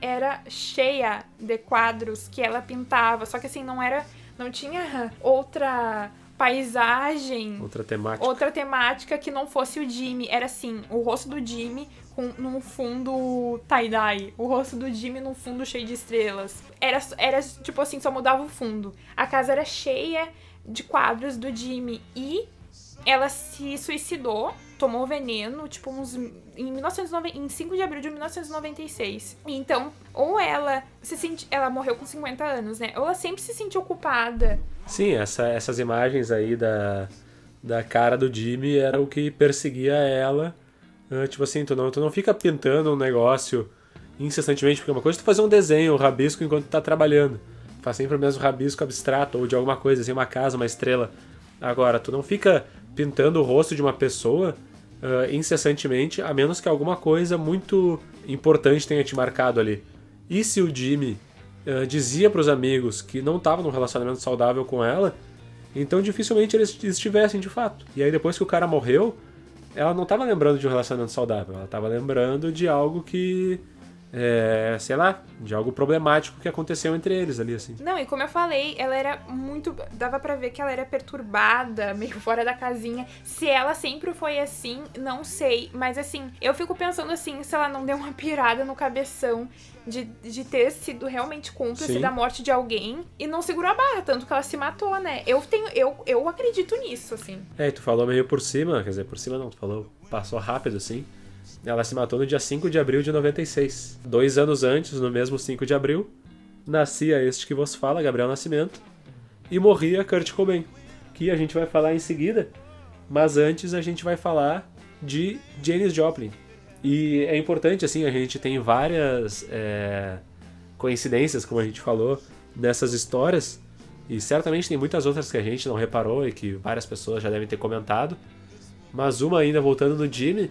era cheia de quadros que ela pintava, só que assim, não era não tinha outra paisagem, outra temática. outra temática que não fosse o Jimmy. Era assim, o rosto do Jimmy com num fundo tie-dye, o rosto do Jimmy num fundo cheio de estrelas. Era era tipo assim, só mudava o fundo. A casa era cheia de quadros do Jimmy e ela se suicidou tomou veneno, tipo, uns. Em, 1990, em 5 de abril de 1996. Então, ou ela se sente. Ela morreu com 50 anos, né? Ou ela sempre se sentiu culpada. Sim, essa, essas imagens aí da, da cara do Jimmy era o que perseguia ela. Uh, tipo assim, tu não, tu não fica pintando um negócio incessantemente, porque uma coisa é tu fazer um desenho, um rabisco enquanto tu tá trabalhando. Faz sempre o mesmo rabisco abstrato, ou de alguma coisa, assim, uma casa, uma estrela. Agora, tu não fica pintando o rosto de uma pessoa uh, incessantemente, a menos que alguma coisa muito importante tenha te marcado ali. E se o Jimmy uh, dizia para os amigos que não estava num relacionamento saudável com ela, então dificilmente eles estivessem de fato. E aí depois que o cara morreu, ela não estava lembrando de um relacionamento saudável, ela estava lembrando de algo que é, sei lá, de algo problemático que aconteceu entre eles ali, assim. Não, e como eu falei, ela era muito. dava para ver que ela era perturbada, [LAUGHS] meio fora da casinha. Se ela sempre foi assim, não sei. Mas assim, eu fico pensando assim, se ela não deu uma pirada no cabeção de, de ter sido realmente cúmplice Sim. da morte de alguém e não segurou a barra, tanto que ela se matou, né? Eu tenho. Eu, eu acredito nisso, assim. É, e tu falou meio por cima, quer dizer, por cima não, tu falou, passou rápido, assim. Ela se matou no dia 5 de abril de 96. Dois anos antes, no mesmo 5 de abril, nascia este que vos fala, Gabriel Nascimento, e morria Kurt Cobain, que a gente vai falar em seguida, mas antes a gente vai falar de Janis Joplin. E é importante, assim, a gente tem várias é, coincidências, como a gente falou, nessas histórias, e certamente tem muitas outras que a gente não reparou e que várias pessoas já devem ter comentado, mas uma ainda voltando no Jimmy,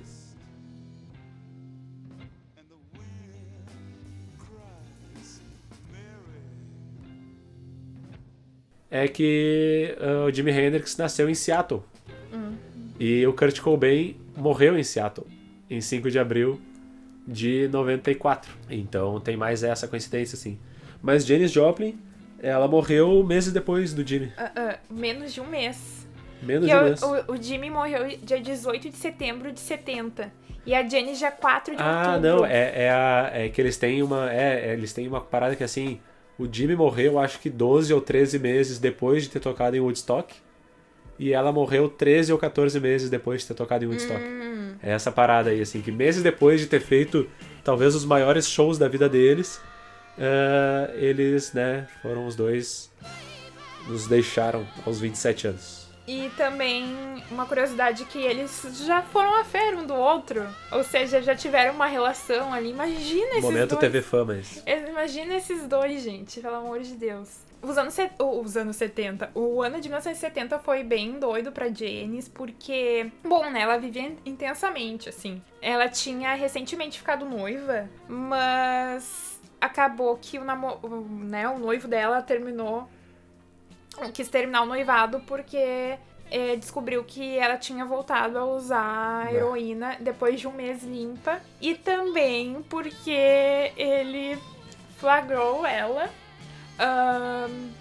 é que uh, o Jimi Hendrix nasceu em Seattle. Uhum. E o Kurt Cobain morreu em Seattle, em 5 de abril de 94. Então tem mais essa coincidência, assim. Mas Janis Joplin, ela morreu meses depois do Jimmy. Uh, uh, menos de um mês. Menos de um mês. O, o Jimmy morreu dia 18 de setembro de 70. E a Janis dia 4 de ah, outubro. Ah, não, é, é, a, é que eles têm uma. É, é, eles têm uma parada que assim o Jimmy morreu, acho que 12 ou 13 meses depois de ter tocado em Woodstock. E ela morreu 13 ou 14 meses depois de ter tocado em Woodstock. Hum. É essa parada aí, assim, que meses depois de ter feito talvez os maiores shows da vida deles, uh, eles, né, foram os dois, nos deixaram aos 27 anos. E também uma curiosidade que eles já foram a fé um do outro. Ou seja, já tiveram uma relação ali. Imagina esses Momento dois. TV Fama isso. Imagina esses dois, gente, pelo amor de Deus. Os anos, os anos 70. O ano de 1970 foi bem doido pra Janice, porque, bom, né, ela vivia intensamente, assim. Ela tinha recentemente ficado noiva, mas acabou que o, né, o noivo dela terminou quis terminar o noivado porque é, descobriu que ela tinha voltado a usar heroína depois de um mês limpa. E também porque ele flagrou ela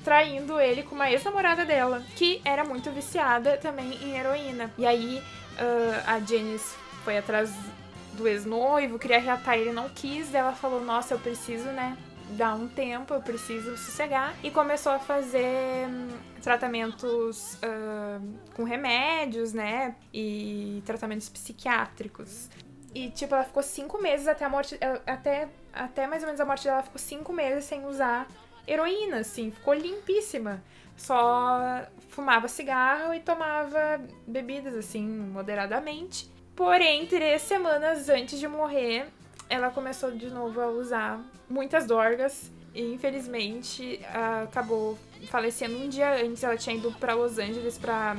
traindo ele com uma ex-namorada dela, que era muito viciada também em heroína. E aí uh, a Janice foi atrás do ex-noivo, queria reatar ele, não quis. Ela falou: Nossa, eu preciso, né? Dar um tempo, eu preciso sossegar. E começou a fazer hum, tratamentos uh, com remédios, né? E tratamentos psiquiátricos. E, tipo, ela ficou cinco meses até a morte. Até, até mais ou menos a morte dela, ficou cinco meses sem usar heroína, assim. Ficou limpíssima. Só fumava cigarro e tomava bebidas, assim, moderadamente Porém, três semanas antes de morrer, ela começou de novo a usar muitas drogas e infelizmente acabou falecendo um dia antes. Ela tinha ido para Los Angeles para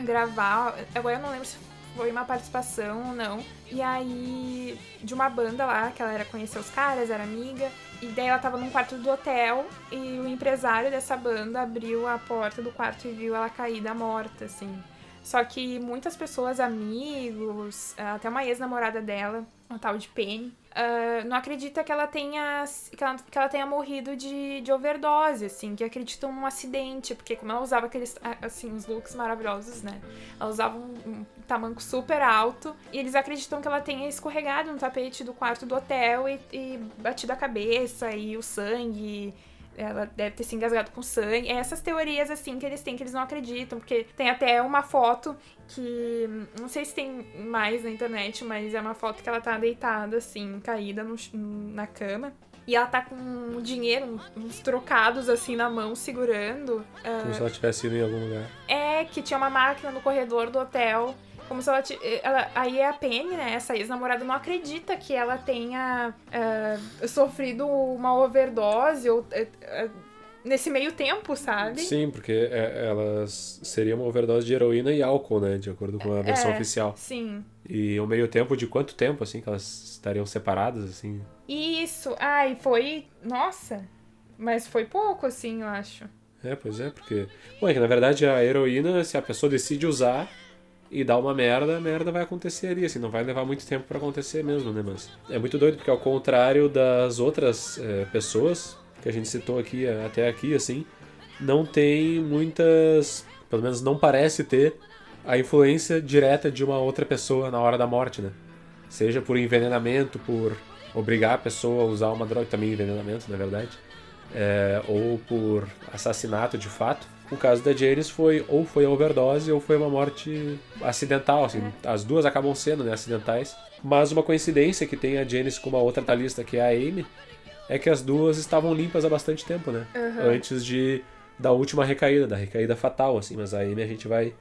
gravar. Agora eu não lembro se foi uma participação ou não. E aí, de uma banda lá, que ela era conhecer os caras, era amiga. E daí ela tava num quarto do hotel e o empresário dessa banda abriu a porta do quarto e viu ela caída morta, assim. Só que muitas pessoas, amigos, até uma ex-namorada dela, uma tal de Penny, uh, não acredita que ela tenha que ela, que ela tenha morrido de, de overdose, assim, que acreditam num acidente, porque como ela usava aqueles, assim, os looks maravilhosos, né? Ela usava um, um tamanco super alto e eles acreditam que ela tenha escorregado no tapete do quarto do hotel e, e batido a cabeça e o sangue ela deve ter se engasgado com sangue. É essas teorias, assim, que eles têm, que eles não acreditam, porque tem até uma foto que. Não sei se tem mais na internet, mas é uma foto que ela tá deitada, assim, caída no, na cama. E ela tá com dinheiro, uns trocados assim na mão, segurando. Como uh, se ela tivesse ido em algum lugar. É, que tinha uma máquina no corredor do hotel como se ela, ela Aí a Penny, né, essa ex-namorada, não acredita que ela tenha uh, sofrido uma overdose ou. Uh, nesse meio tempo, sabe? Sim, porque é, elas seria uma overdose de heroína e álcool, né? De acordo com a versão é, oficial. Sim. E o meio tempo de quanto tempo, assim, que elas estariam separadas, assim? Isso. Ai, foi. Nossa! Mas foi pouco, assim, eu acho. É, pois é, porque. Bom, é que na verdade a heroína, se a pessoa decide usar, e dá uma merda, a merda vai acontecer ali, assim, não vai levar muito tempo para acontecer mesmo, né, mas é muito doido, porque ao contrário das outras é, pessoas que a gente citou aqui, até aqui, assim, não tem muitas, pelo menos não parece ter a influência direta de uma outra pessoa na hora da morte, né, seja por envenenamento, por obrigar a pessoa a usar uma droga, também envenenamento, na verdade, é, ou por assassinato de fato, o caso da Janice foi ou foi overdose ou foi uma morte acidental, assim, é. as duas acabam sendo, né, acidentais. Mas uma coincidência que tem a Janice com uma outra talista que é a Amy, é que as duas estavam limpas há bastante tempo, né? Uhum. Antes de da última recaída, da recaída fatal, assim, mas a Amy a gente vai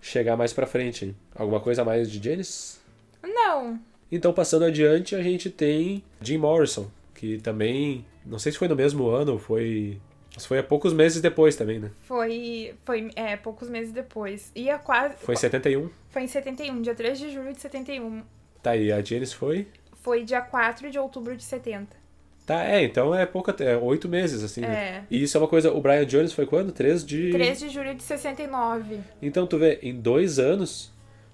chegar mais pra frente. Hein? Alguma coisa a mais de Janice? Não. Então, passando adiante, a gente tem Jim Morrison, que também, não sei se foi no mesmo ano ou foi mas foi há poucos meses depois também, né? Foi, foi é, poucos meses depois. Ia quase... Foi em 71? Foi em 71, dia 3 de julho de 71. Tá, e a Janice foi? Foi dia 4 de outubro de 70. Tá, é, então é pouca, é oito meses, assim, né? é. né? E isso é uma coisa, o Brian Jones foi quando? 3 de... 3 de julho de 69. Então tu vê, em dois anos,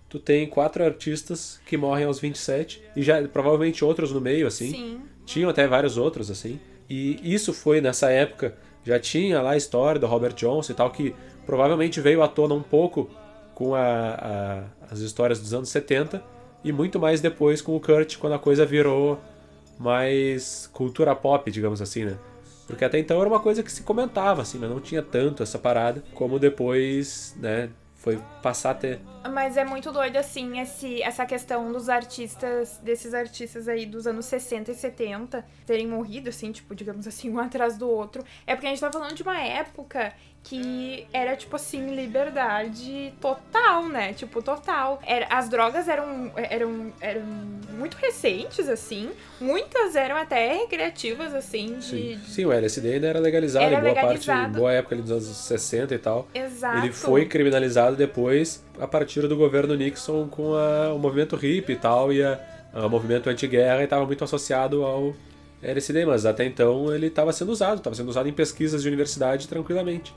tu tem quatro artistas que morrem aos 27, e já provavelmente outros no meio, assim. Sim. Tinham até vários outros, assim. E isso foi nessa época já tinha lá a história do Robert Johnson e tal, que provavelmente veio à tona um pouco com a, a, as histórias dos anos 70 e muito mais depois com o Kurt, quando a coisa virou mais cultura pop, digamos assim, né? Porque até então era uma coisa que se comentava, assim, mas não tinha tanto essa parada como depois, né, foi passar a ter. Mas é muito doido, assim, esse, essa questão dos artistas, desses artistas aí dos anos 60 e 70 terem morrido, assim, tipo, digamos assim, um atrás do outro. É porque a gente tá falando de uma época que era, tipo assim, liberdade total, né? Tipo, total. Era, as drogas eram, eram, eram muito recentes, assim. Muitas eram até recreativas, assim, de... Sim, Sim o LSD ainda era legalizado era em boa legalizado. parte, boa época ali dos anos 60 e tal. Exato. Ele foi criminalizado depois, a partir do governo Nixon, com a, o movimento hippie e tal, e a, o movimento anti-guerra, e estava muito associado ao LSD, mas até então ele estava sendo usado, estava sendo usado em pesquisas de universidade tranquilamente.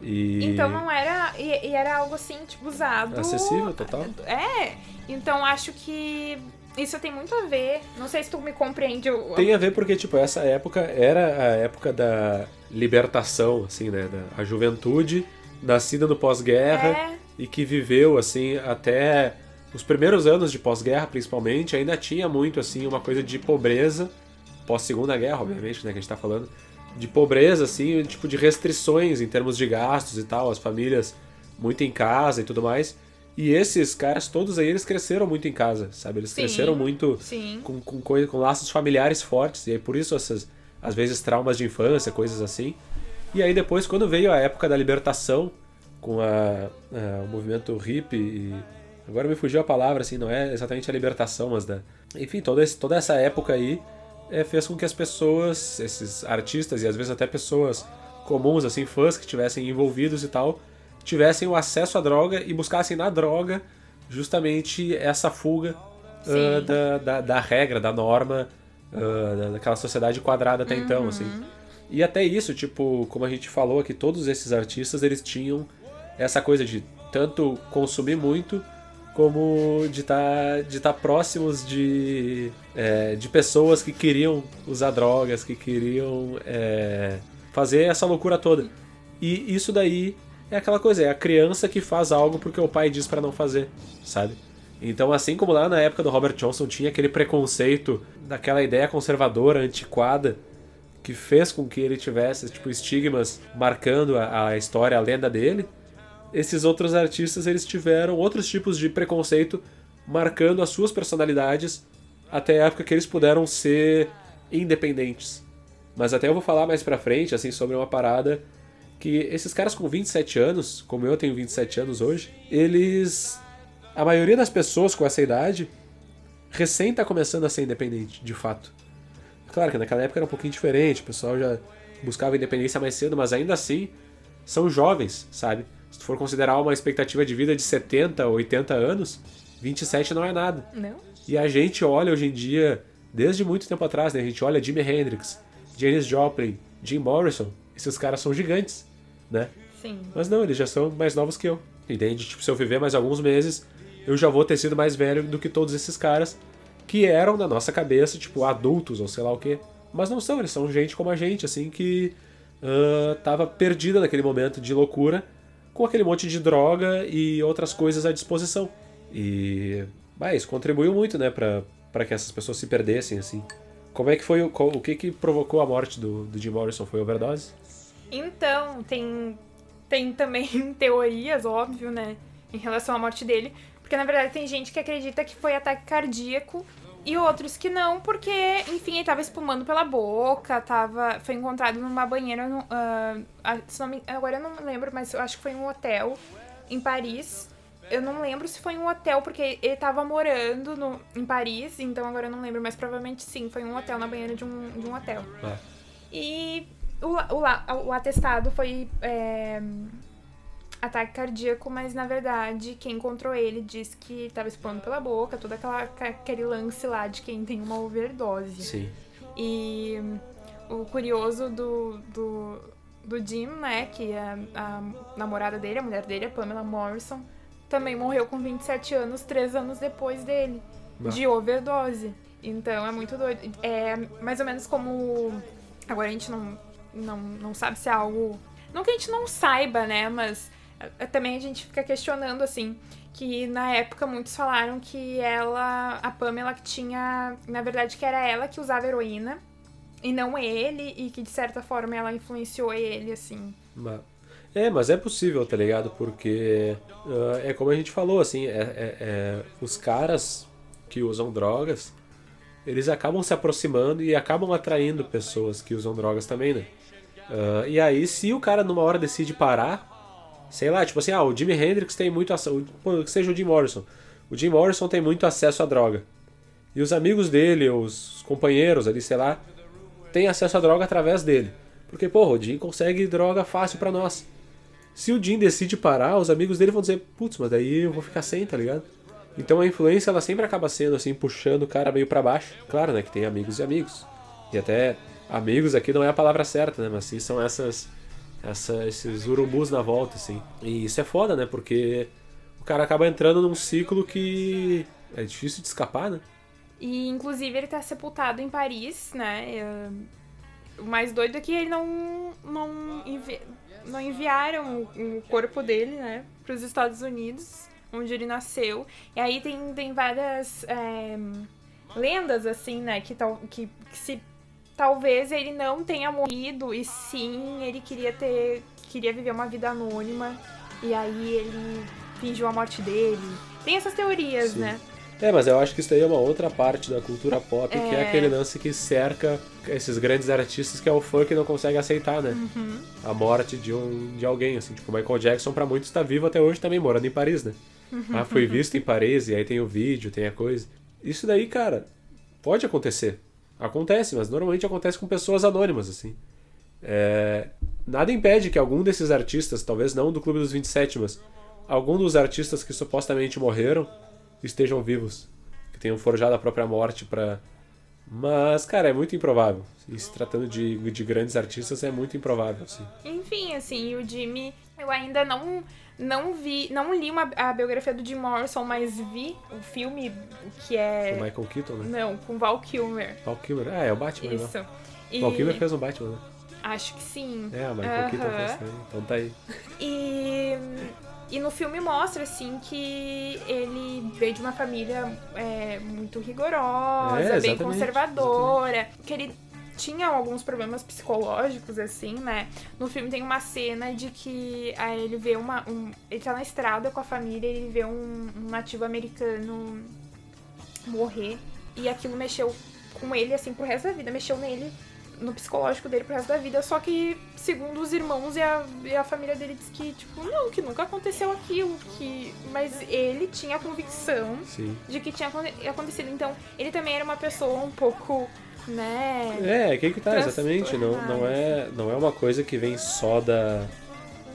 E... Então não era. E, e, era algo assim, tipo, usado. Acessível, total. É. Então acho que isso tem muito a ver. Não sei se tu me compreende. Tem a ver porque, tipo, essa época era a época da libertação, assim, né? Da, a juventude nascida no pós-guerra é. e que viveu, assim, até os primeiros anos de pós-guerra, principalmente, ainda tinha muito, assim, uma coisa de pobreza. Pós-segunda guerra, obviamente, né? Que a gente tá falando de pobreza, assim, tipo de restrições em termos de gastos e tal, as famílias muito em casa e tudo mais. E esses caras todos aí, eles cresceram muito em casa, sabe? Eles sim, cresceram muito sim. com, com, coisa, com laços familiares fortes, e aí por isso essas, às vezes, traumas de infância, coisas assim. E aí depois, quando veio a época da libertação, com a, a o movimento hippie e Agora me fugiu a palavra, assim, não é exatamente a libertação, mas da. Enfim, toda, esse, toda essa época aí é, fez com que as pessoas, esses artistas e às vezes até pessoas comuns, assim, fãs que estivessem envolvidos e tal, tivessem o acesso à droga e buscassem na droga justamente essa fuga uh, da, da, da, regra, da norma, uh, daquela sociedade quadrada até então, uhum. então, assim. E até isso, tipo, como a gente falou aqui, todos esses artistas, eles tinham essa coisa de tanto consumir muito, como de estar tá, de tá próximos de, é, de pessoas que queriam usar drogas, que queriam é, fazer essa loucura toda. E isso daí é aquela coisa, é a criança que faz algo porque o pai diz para não fazer, sabe? Então, assim como lá na época do Robert Johnson tinha aquele preconceito daquela ideia conservadora, antiquada, que fez com que ele tivesse tipo estigmas marcando a, a história, a lenda dele, esses outros artistas eles tiveram outros tipos de preconceito marcando as suas personalidades até a época que eles puderam ser independentes. Mas até eu vou falar mais pra frente, assim, sobre uma parada que esses caras com 27 anos, como eu tenho 27 anos hoje, eles. A maioria das pessoas com essa idade recém tá começando a ser independente, de fato. Claro que naquela época era um pouquinho diferente, o pessoal já buscava independência mais cedo, mas ainda assim são jovens, sabe? For considerar uma expectativa de vida de 70, 80 anos, 27 não é nada. Não. E a gente olha hoje em dia, desde muito tempo atrás, né? A gente olha Jimi Hendrix, Janis Joplin, Jim Morrison. Esses caras são gigantes, né? Sim. Mas não, eles já são mais novos que eu. Entende? Tipo, se eu viver mais alguns meses, eu já vou ter sido mais velho do que todos esses caras que eram, na nossa cabeça, tipo, adultos ou sei lá o quê. Mas não são, eles são gente como a gente, assim, que uh, tava perdida naquele momento de loucura com aquele monte de droga e outras coisas à disposição. E bah, isso contribuiu muito, né, para que essas pessoas se perdessem, assim. Como é que foi, o, o que que provocou a morte do, do Jim Morrison? Foi overdose? Então, tem, tem também [LAUGHS] teorias, óbvio, né, em relação à morte dele. Porque, na verdade, tem gente que acredita que foi ataque cardíaco e outros que não, porque, enfim, ele tava espumando pela boca, tava, foi encontrado numa banheira, uh, me, agora eu não lembro, mas eu acho que foi em um hotel em Paris. Eu não lembro se foi em um hotel, porque ele tava morando no, em Paris, então agora eu não lembro, mas provavelmente sim, foi em um hotel, na banheira de um, de um hotel. É. E o, o, o atestado foi é, ataque cardíaco, mas na verdade quem encontrou ele disse que estava expondo pela boca, todo aquela, aquele lance lá de quem tem uma overdose. Sim. E o curioso do, do, do Jim, né, que a, a namorada dele, a mulher dele, a Pamela Morrison, também morreu com 27 anos, três anos depois dele, de overdose. Então é muito doido. É mais ou menos como. Agora a gente não, não, não sabe se é algo. Não que a gente não saiba, né? Mas é, também a gente fica questionando, assim, que na época muitos falaram que ela, a Pamela, que tinha, na verdade, que era ela que usava heroína e não ele, e que de certa forma ela influenciou ele, assim. É, mas é possível, tá ligado? Porque uh, é como a gente falou, assim, é, é, é, os caras que usam drogas, eles acabam se aproximando e acabam atraindo pessoas que usam drogas também, né? Uh, e aí, se o cara numa hora decide parar, sei lá, tipo assim, ah, o Jimi Hendrix tem muito acesso, que seja o Jim Morrison. O Jim Morrison tem muito acesso à droga. E os amigos dele, os companheiros ali, sei lá, têm acesso à droga através dele. Porque, porra, o Jim consegue droga fácil para nós. Se o Jim decide parar, os amigos dele vão dizer, putz, mas daí eu vou ficar sem, tá ligado? Então a influência ela sempre acaba sendo assim, puxando o cara meio para baixo. Claro, né, que tem amigos e amigos. E até amigos aqui não é a palavra certa, né, mas sim são essas essa, esses urubus na volta, assim. E isso é foda, né? Porque o cara acaba entrando num ciclo que é difícil de escapar, né? E inclusive ele tá sepultado em Paris, né? O mais doido é que ele não, não, envi não enviaram o corpo dele, né, para os Estados Unidos, onde ele nasceu. E aí tem, tem várias é, lendas, assim, né, que, tal, que, que se talvez ele não tenha morrido e sim ele queria ter queria viver uma vida anônima e aí ele fingiu a morte dele. Tem essas teorias, sim. né? É, mas eu acho que isso aí é uma outra parte da cultura pop, é... que é aquele lance que cerca esses grandes artistas que é o fã que não consegue aceitar, né? Uhum. A morte de, um, de alguém, assim. Tipo, Michael Jackson, para muitos, tá vivo até hoje também, morando em Paris, né? ah, foi visto em Paris e aí tem o vídeo, tem a coisa. Isso daí, cara, pode acontecer. Acontece, mas normalmente acontece com pessoas anônimas, assim. É, nada impede que algum desses artistas, talvez não do Clube dos 27, mas algum dos artistas que supostamente morreram estejam vivos, que tenham forjado a própria morte para mas, cara, é muito improvável. E se tratando de, de grandes artistas, é muito improvável, sim. Enfim, assim, o Jimmy, eu ainda não não vi, não li uma, a biografia do Jim Morrison, mas vi o filme que é. Com Michael Keaton, né? Não, com Val Kilmer. Val Kilmer, ah, é o Batman, Isso. Né? E... Val Kilmer fez um Batman, né? Acho que sim. É, o Michael Aham. Keaton fez também, então tá aí. E, e no filme mostra, assim, que ele veio de uma família é, muito rigorosa, É, bem exatamente, conservadora, que ele tinha alguns problemas psicológicos, assim, né? No filme tem uma cena de que aí ele vê uma. Um, ele tá na estrada com a família ele vê um, um nativo americano morrer. E aquilo mexeu com ele, assim, pro resto da vida. Mexeu nele, no psicológico dele pro resto da vida. Só que, segundo os irmãos e a, e a família dele, diz que, tipo, não, que nunca aconteceu aquilo. que Mas ele tinha a convicção Sim. de que tinha aconte- acontecido. Então, ele também era uma pessoa um pouco, né? É, que que tá, exatamente. Não, não, é, não é uma coisa que vem só da.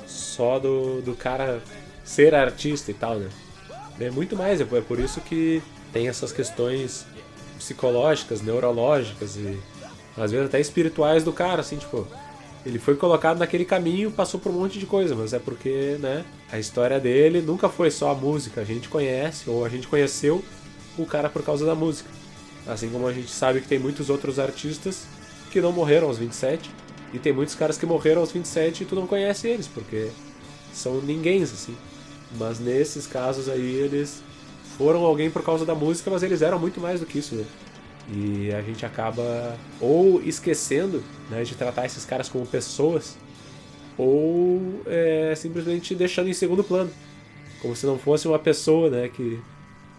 só do, do cara ser artista e tal, né? É muito mais, é por- é por isso que tem essas questões psicológicas, neurológicas e às vezes até espirituais do cara, assim, tipo. Ele foi colocado naquele caminho, passou por um monte de coisa, mas é porque, né, a história dele nunca foi só a música. A gente conhece, ou a gente conheceu o cara por causa da música. Assim como a gente sabe que tem muitos outros artistas que não morreram aos 27, e tem muitos caras que morreram aos 27 e tu não conhece eles, porque são ninguém, assim. Mas nesses casos aí, eles foram alguém por causa da música, mas eles eram muito mais do que isso, né? E a gente acaba ou esquecendo né, de tratar esses caras como pessoas, ou é, simplesmente deixando em segundo plano. Como se não fosse uma pessoa, né, que,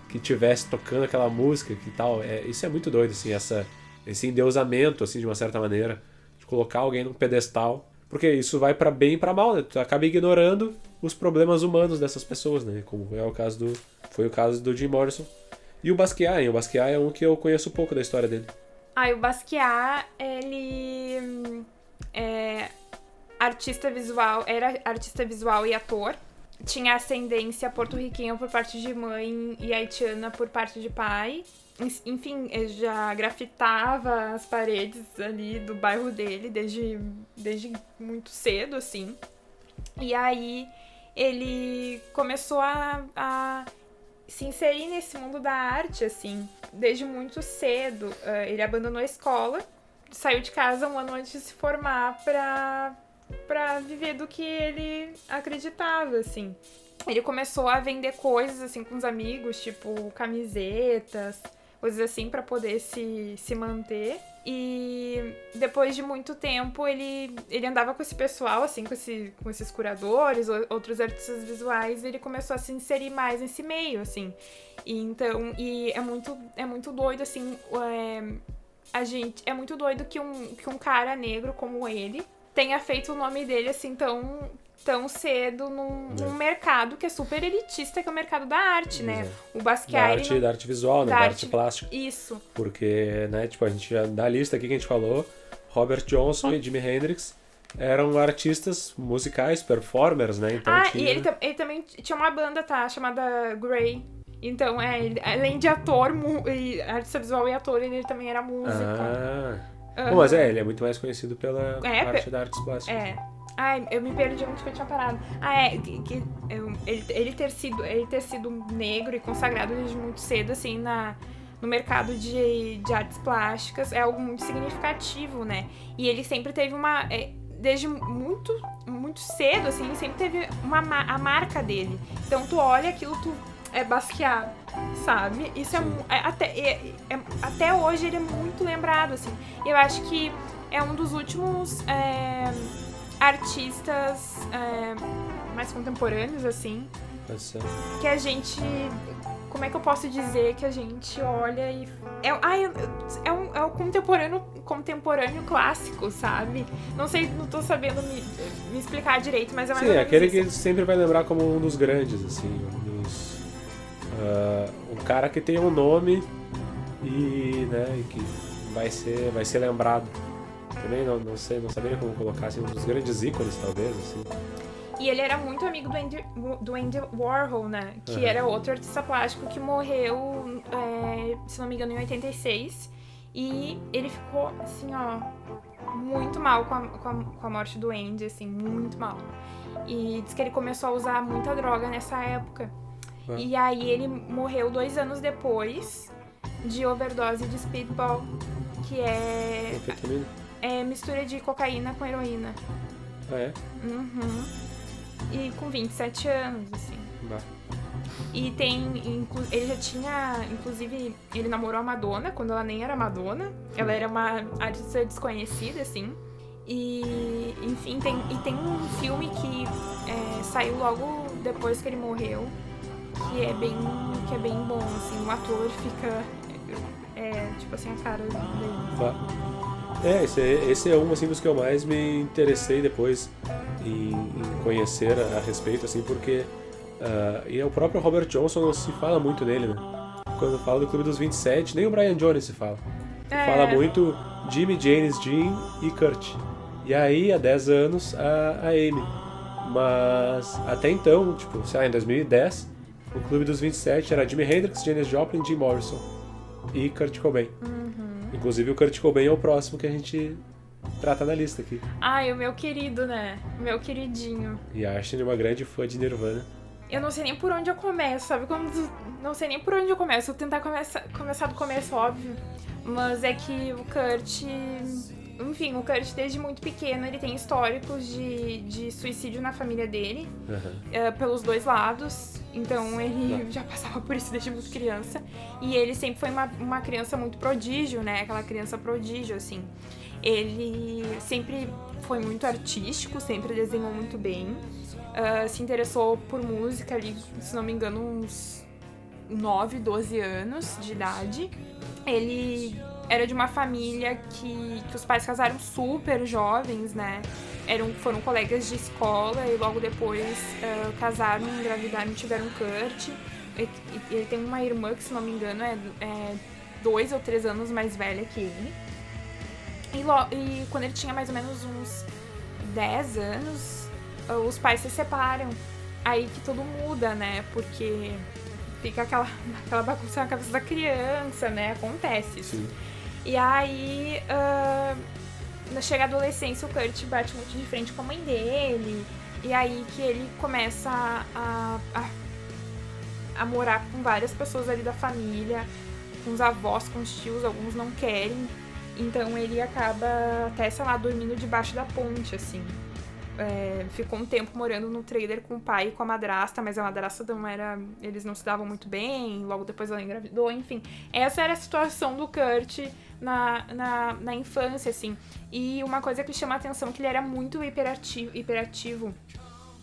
que tivesse tocando aquela música que tal. É, isso é muito doido, assim, essa, esse endeusamento, assim, de uma certa maneira, de colocar alguém num pedestal. Porque isso vai para bem e para mal, né? Tu acaba ignorando os problemas humanos dessas pessoas, né? Como é o caso do foi o caso do Jim Morrison. E o Basquiat, hein? o Basquiat é um que eu conheço pouco da história dele. Aí o Basquiat, ele hum, é artista visual, era artista visual e ator. Tinha ascendência porto-riquenha por parte de mãe e haitiana por parte de pai. En- Enfim, já grafitava as paredes ali do bairro dele desde, desde muito cedo, assim. E aí ele começou a, a se inserir nesse mundo da arte, assim, desde muito cedo. Eh, ele abandonou a escola, saiu de casa um ano antes de se formar pra, pra viver do que ele acreditava, assim. Ele começou a vender coisas, assim, com os amigos, tipo camisetas, coisas assim, pra poder se, se manter. E depois de muito tempo, ele, ele andava com esse pessoal, assim, com, esse, com esses curadores, ou- outros artistas visuais, e ele começou a se inserir mais nesse meio, assim. E então, e é muito, é muito doido, assim, é, a gente, é muito doido que um, que um cara negro como ele tenha feito o nome dele, assim, tão, tão cedo num, É. num mercado que é super elitista, que é o mercado da arte, né? Exato. O Da Basquiat, ele arte, não- da arte visual, né? da Da, arte- arte plástica. Isso. Porque, né, tipo, a gente já da lista aqui que a gente falou, Robert Johnson e Jimi Hendrix eram artistas musicais, performers, né? Então ah, tinha... e ele, ele também tinha uma banda, tá? Chamada Grey. Então, é, ele- além de ator, artista visual e ator, ele também era músico. Ah. Bom, mas é, ele é muito mais conhecido pela É, arte da artes plásticas. É. Ai, eu me perdi muito que eu tinha parado. Ah, é. Que, que- eu- ele, ele ter sido, ele ter sido negro e consagrado desde muito cedo, assim, na, no mercado de, de artes plásticas é algo muito significativo, né? E ele sempre teve uma. é, desde muito, muito cedo, assim, ele sempre teve uma, ma- a marca dele. Então tu olha aquilo, tu é Basquiat, sabe? Isso é, é até, é- é- até hoje ele é muito lembrado, assim. Eu acho que é um dos últimos é, artistas é, mais contemporâneos, assim, que a gente. Como é que eu posso dizer que a gente olha e. É, ai, é, um, é um contemporâneo, contemporâneo clássico, sabe? Não sei, não tô sabendo me, me explicar direito, mas é mais Sim, é aquele isso. que sempre vai lembrar como um dos grandes, assim, dos... Uh, um cara que tem um nome e, né, e que vai ser, vai ser lembrado. Também não, não sei, não saberia como colocar, assim, um dos grandes ícones, talvez, assim. E ele era muito amigo do Andy, do Andy Warhol, né? Que uhum. era outro artista plástico que morreu, é, se não me engano, em 86. E ele ficou, assim, ó, muito mal com a, com a, com a morte do Andy, assim, muito mal. E diz que ele começou a usar muita droga nessa época. E aí ele morreu dois anos depois de overdose de speedball, que é. É mistura de cocaína com heroína. Ah, é? Uhum. E com 27 anos, assim. Bah. E tem. Ele já tinha. Inclusive, ele namorou a Madonna quando ela nem era Madonna. Ela era uma artista desconhecida, assim. E, enfim, tem, e tem um filme que é, saiu logo depois que ele morreu, que é bem, que é bem bom, assim, o ator fica. É, tipo assim, a cara dele. É, esse é, esse é um assim, dos que eu mais me interessei depois em, em conhecer a, a, respeito, assim, porque. Uh, e é o próprio Robert Johnson não se fala muito dele, né? Quando fala do Clube dos 27, nem o Brian Jones se fala. É. Fala muito Jimmy, James, Jim e Kurt. E aí, há 10 anos, a, a Amy. Mas até então, tipo, sei lá, em 2010, o Clube dos 27 era Jimi Hendrix, Janis Joplin, Jim Morrison e Kurt Cobain. Uhum. Inclusive o Kurt Cobain é o próximo que a gente trata na lista aqui. Ai, o meu querido, né? O meu queridinho. E a Ashley é uma grande fã de Nirvana. Eu não sei nem por onde eu começo, sabe? Como não sei nem por onde eu começo. Vou tentar começar, começar do começo, óbvio. Mas é que o Kurt enfim, o Kurt, desde muito pequeno, ele tem históricos de, de suicídio na família dele, uhum. uh, pelos dois lados. Então, ele já passava por isso desde muito criança. E ele sempre foi uma, uma criança muito prodígio, né? Aquela criança prodígio, assim. Ele sempre foi muito artístico, sempre desenhou muito bem. Uh, se interessou por música ali, se não me engano, uns 9, 12 anos de idade. Ele era de uma família que, que os pais casaram super jovens, né? Eram, foram colegas de escola e logo depois uh, casaram, engravidaram e tiveram Kurt. Ele, ele, tem uma irmã que, se não me engano, é, é dois ou três anos mais velha que ele. E, lo, e quando ele tinha mais ou menos uns 10 anos, uh, os pais se separam. Aí que tudo muda, né? Porque fica aquela, [LAUGHS] aquela bagunça na cabeça da criança, né? Acontece isso. Sim. E aí, uh, chega a adolescência, o Kurt bate muito de frente com a mãe dele. E aí que ele começa a, a, a morar com várias pessoas ali da família, com os avós, com os tios, alguns não querem. Então ele acaba até, sei lá, dormindo debaixo da ponte, assim. É, ficou um tempo morando no trailer com o pai e com a madrasta, mas a madrasta não era. Eles não se davam muito bem, logo depois ela engravidou, enfim. Essa era a situação do Kurt na, na, na infância, assim. E uma coisa que chama a atenção é que ele era muito hiperativo. hiperativo.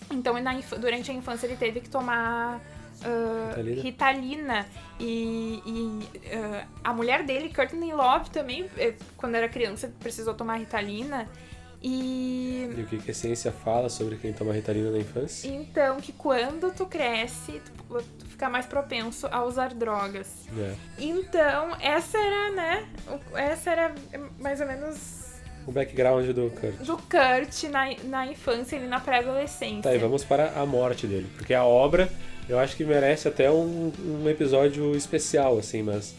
Então, na, durante a infância, ele teve que tomar uh, Ritalina. Ritalina. E, e uh, a mulher dele, Courtney Love, também, eh, quando era criança, precisou tomar Ritalina. E... e o que, que a ciência fala sobre quem toma Ritalina na infância? Então, que quando tu cresce, tu, tu fica mais propenso a usar drogas. É. Então, essa era, né? Essa era mais ou menos o background do Kurt. Do Kurt na, na infância e na pré-adolescência. Tá, e vamos para a morte dele. Porque a obra, eu acho que merece até um, um episódio especial, assim, mas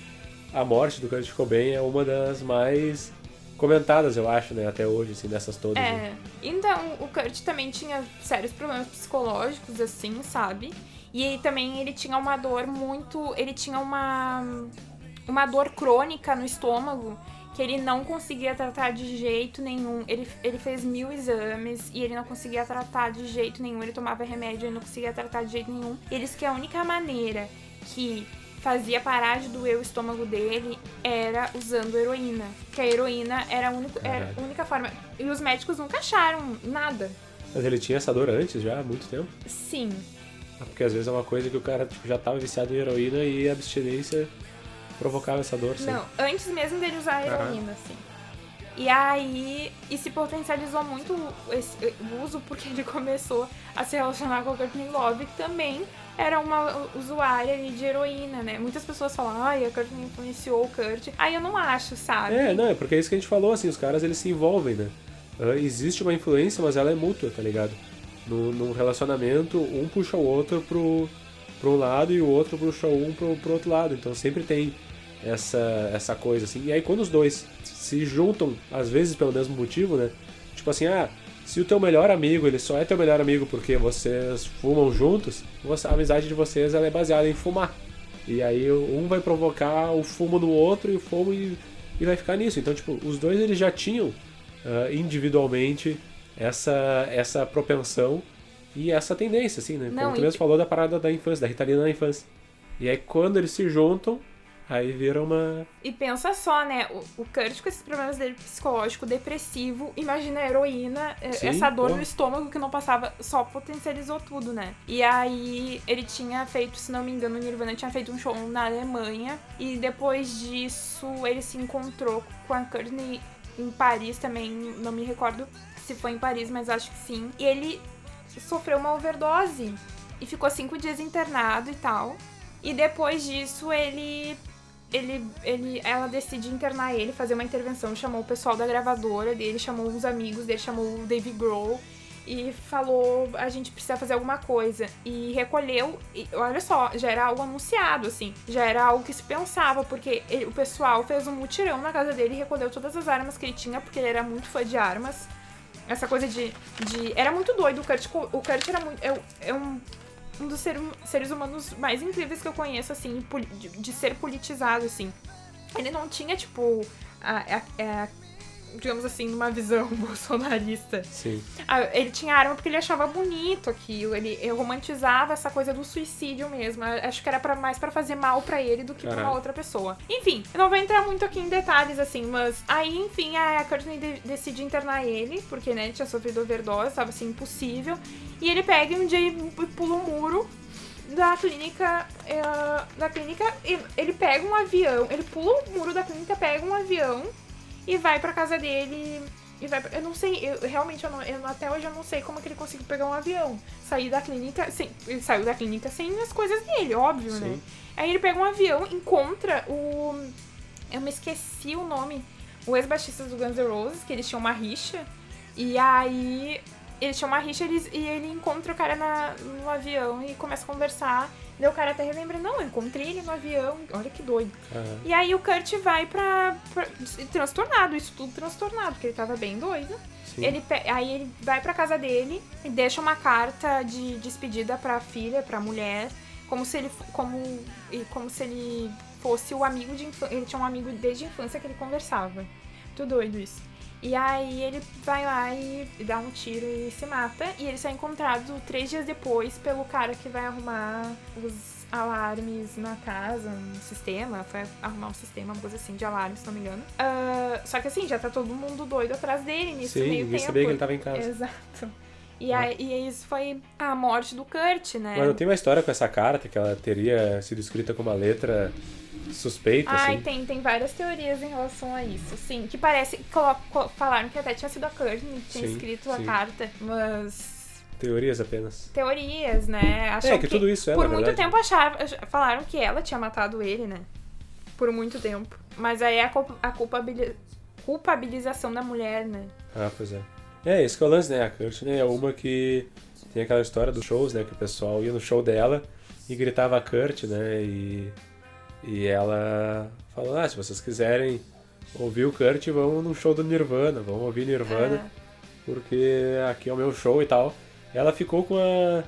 a morte do Kurt Cobain é uma das mais comentadas, eu acho, né, até hoje, assim, dessas todas. É. Né? Então, o Kurt também tinha sérios problemas psicológicos, assim, sabe? E também ele tinha uma dor muito. Ele tinha uma. Uma dor crônica no estômago que ele não conseguia tratar de jeito nenhum. Ele, ele fez mil exames e ele não conseguia tratar de jeito nenhum. Ele tomava remédio e não conseguia tratar de jeito nenhum. E eles que a única maneira que fazia parar de doer o estômago dele era usando heroína. Que a heroína era a, única, era a única forma. E os médicos nunca acharam nada. Mas ele tinha essa dor antes já, há muito tempo? Sim. Ah, porque às vezes é uma coisa que o cara tipo, já estava viciado em heroína e a abstinência provocava essa dor. Não, antes mesmo dele usar a heroína, sim. E aí, e se potencializou muito esse, o uso porque ele começou a se relacionar com a Courtney Love, que também era uma usuária de heroína, né? Muitas pessoas falam, ai, a Courtney influenciou o Kurt. Aí eu não acho, sabe? É, não, é porque é isso que a gente falou, assim, os caras eles se envolvem, né? Uh, existe uma influência, mas ela é mútua, tá ligado? No, num relacionamento, um puxa o outro pro, pro um lado e o outro puxa um pro, pro outro lado. Então sempre tem essa, essa coisa, assim. E aí quando os dois se juntam, às vezes pelo mesmo motivo, né? Tipo assim, ah, se o teu melhor amigo, ele só é teu melhor amigo porque vocês fumam juntos, a amizade de vocês ela é baseada em fumar. E aí um vai provocar o fumo no outro e o fumo e, e vai ficar nisso. Então, tipo, os dois eles já tinham uh, individualmente essa, essa propensão e essa tendência, assim, né? Como tu mesmo falou da parada da infância, da Ritalina na infância. E aí quando eles se juntam, Aí vira uma. E pensa só, né? O, o Kurt com esses problemas dele psicológico, depressivo, imagina a heroína, é, Sim, essa dor pô. no estômago que não passava, só potencializou tudo, né? E aí ele tinha feito, se não me engano, o Nirvana tinha feito um show na Alemanha. E depois disso ele se encontrou com a Courtney em Paris também, não me recordo se foi em Paris, mas acho que sim. E ele sofreu uma overdose e ficou cinco dias internado e tal. E depois disso ele ele, ele, ela decide internar ele, fazer uma intervenção, chamou o pessoal da gravadora dele, chamou os amigos dele, chamou o Dave Grohl e falou a gente precisa fazer alguma coisa. E recolheu e, olha só já era algo anunciado assim já era algo que se pensava porque ele, o pessoal fez um mutirão na casa dele e recolheu todas as armas que ele tinha porque ele era muito fã de armas. Essa coisa de, de era muito doido o Kurt o Kurt era muito é, é um um dos ser, seres humanos mais incríveis que eu conheço, assim, de, de ser politizado, assim. Ele não tinha, tipo, a, a, a, é, digamos assim, numa visão [LAUGHS] bolsonarista. Sim. Ele tinha arma porque ele achava bonito aquilo, ele, romantizava essa coisa do suicídio mesmo. Acho que era pra, mais para fazer mal para ele do que Caralho. pra uma outra pessoa. Enfim, eu não vou entrar muito aqui em detalhes, assim, mas aí, enfim, a Courtney de, decide internar ele, porque, né, ele tinha sofrido overdose, tava assim, impossível. E ele pega um dia e pula um muro da clínica. Uh, da clínica, ele pega um avião, ele pula o muro da clínica, pega um avião e vai pra casa dele. E vai, eu não sei, eu realmente eu não, eu, até hoje eu não sei como é que ele conseguiu pegar um avião. Sair da clínica, sem, ele saiu da clínica sem as coisas dele, óbvio, né? Sim. né? Aí ele pega um avião, encontra o. Eu me esqueci o nome. O ex-baixista do Guns N' Roses, que eles tinham uma rixa. E aí eles tinham uma rixa eles, e ele encontra o cara na, no avião e começa a conversar. Daí o cara até relembra, não, eu encontrei ele no avião, olha que doido. Uhum. E aí o Kurt vai pra, pra, transtornado, isso tudo transtornado, porque ele tava bem doido. Ele, aí ele vai pra casa dele e deixa uma carta de despedida pra filha, pra mulher, como se ele, como, como se ele fosse o amigo de infância. Ele tinha um amigo desde a infância que ele conversava. Tudo doido isso. E aí ele vai lá e dá um tiro e se mata. E ele só é encontrado três dias depois pelo cara que vai arrumar os alarmes na casa, um sistema, foi arrumar um sistema, uma coisa assim, de alarmes, se não me engano. Uh, só que assim, já tá todo mundo doido atrás dele nisso Sim, meio tempo. Sim, sabia que ele tava em casa. Exato. E, aí, e isso foi a morte do Kurt, né? Mas não tem uma história com essa carta que ela teria sido escrita com uma letra suspeita, Ai, assim. tem, tem várias teorias em relação a isso, sim. Que parece. Falaram que até tinha sido a Courtney que tinha sim, escrito sim. a carta, mas. Teorias apenas. Teorias, né? Acham é, que, que tudo isso é, Por muito tempo acharam, falaram que ela tinha matado ele, né? Por muito tempo. Mas aí a, a culpabilização da mulher, né? Ah, pois é. É, esse que é o lance, né? A Courtney é uma que tem aquela história dos shows, né? Que o pessoal ia no show dela e gritava a Kurt, né? E e ela falou: ah, se vocês quiserem ouvir o Kurt, vão no show do Nirvana, vão ouvir Nirvana, é. porque aqui é o meu show e tal. Ela ficou com a.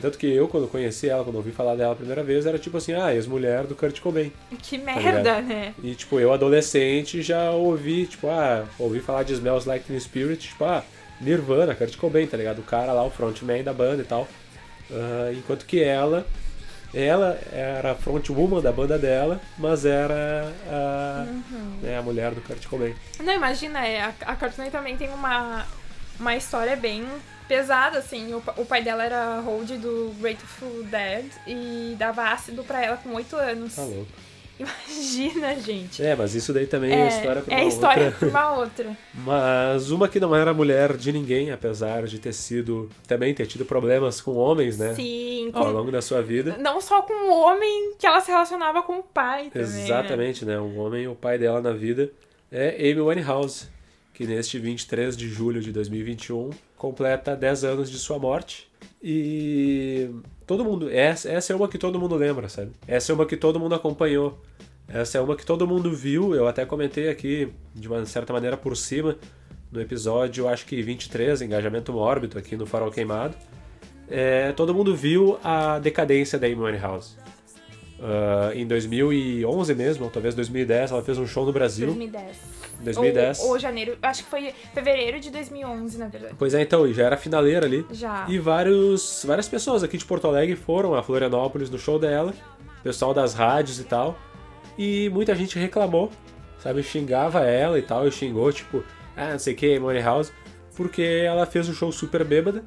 Tanto que eu, quando conheci ela, quando ouvi falar dela a primeira vez, era tipo assim, ah, ex-mulher do Kurt Cobain. Que tá merda, né? E tipo, eu adolescente já ouvi, tipo, ah, ouvi falar de Smells Like Teen Spirit, tipo, ah, Nirvana, Kurt Cobain, tá ligado? O cara lá, o frontman da banda e tal. Uh, enquanto que ela ela era a frontwoman da banda dela, mas era a, uhum. né, a mulher do Kurt Cobain. Não, imagina, é, a, a Courtney também tem uma, uma história bem pesada, assim. O, o pai dela era hold do Grateful Dead e dava ácido pra ela com 8 anos. Tá louco. [LAUGHS] Imagina, gente. É, mas isso daí também é, é história pra é uma [LAUGHS] história outra. pra uma outra. Mas uma que não era mulher de ninguém, apesar de ter sido. também ter tido problemas com homens, né? Sim. Ao com- longo da sua vida. Não só com o homem que ela se relacionava com o pai também. né? Exatamente, né? Um homem, o pai dela na vida é Amy Winehouse, que neste 23 de julho de 2021 completa 10 anos de sua morte. E todo mundo, essa, essa é uma que todo mundo lembra, sabe? Essa é uma que todo mundo acompanhou. Essa é uma que todo mundo viu, eu até comentei aqui de uma certa maneira por cima no episódio, acho que 23, Engajamento Mórbido, aqui no Farol Queimado. É, todo mundo viu a decadência da Amy Winehouse. Ah, em 2011 mesmo, ou talvez 2010, ela fez um show no Brasil. 2010. 2010. Ou, ou janeiro, acho que foi fevereiro de 2011, na verdade. Pois é, então, e já era finaleira ali. Já. E vários, várias pessoas aqui de Porto Alegre foram a Florianópolis no show dela, pessoal das rádios e tal. E muita gente reclamou, sabe? Xingava ela e tal, e xingou, tipo, ah, não sei o que, Money House, porque ela fez um show super bêbada,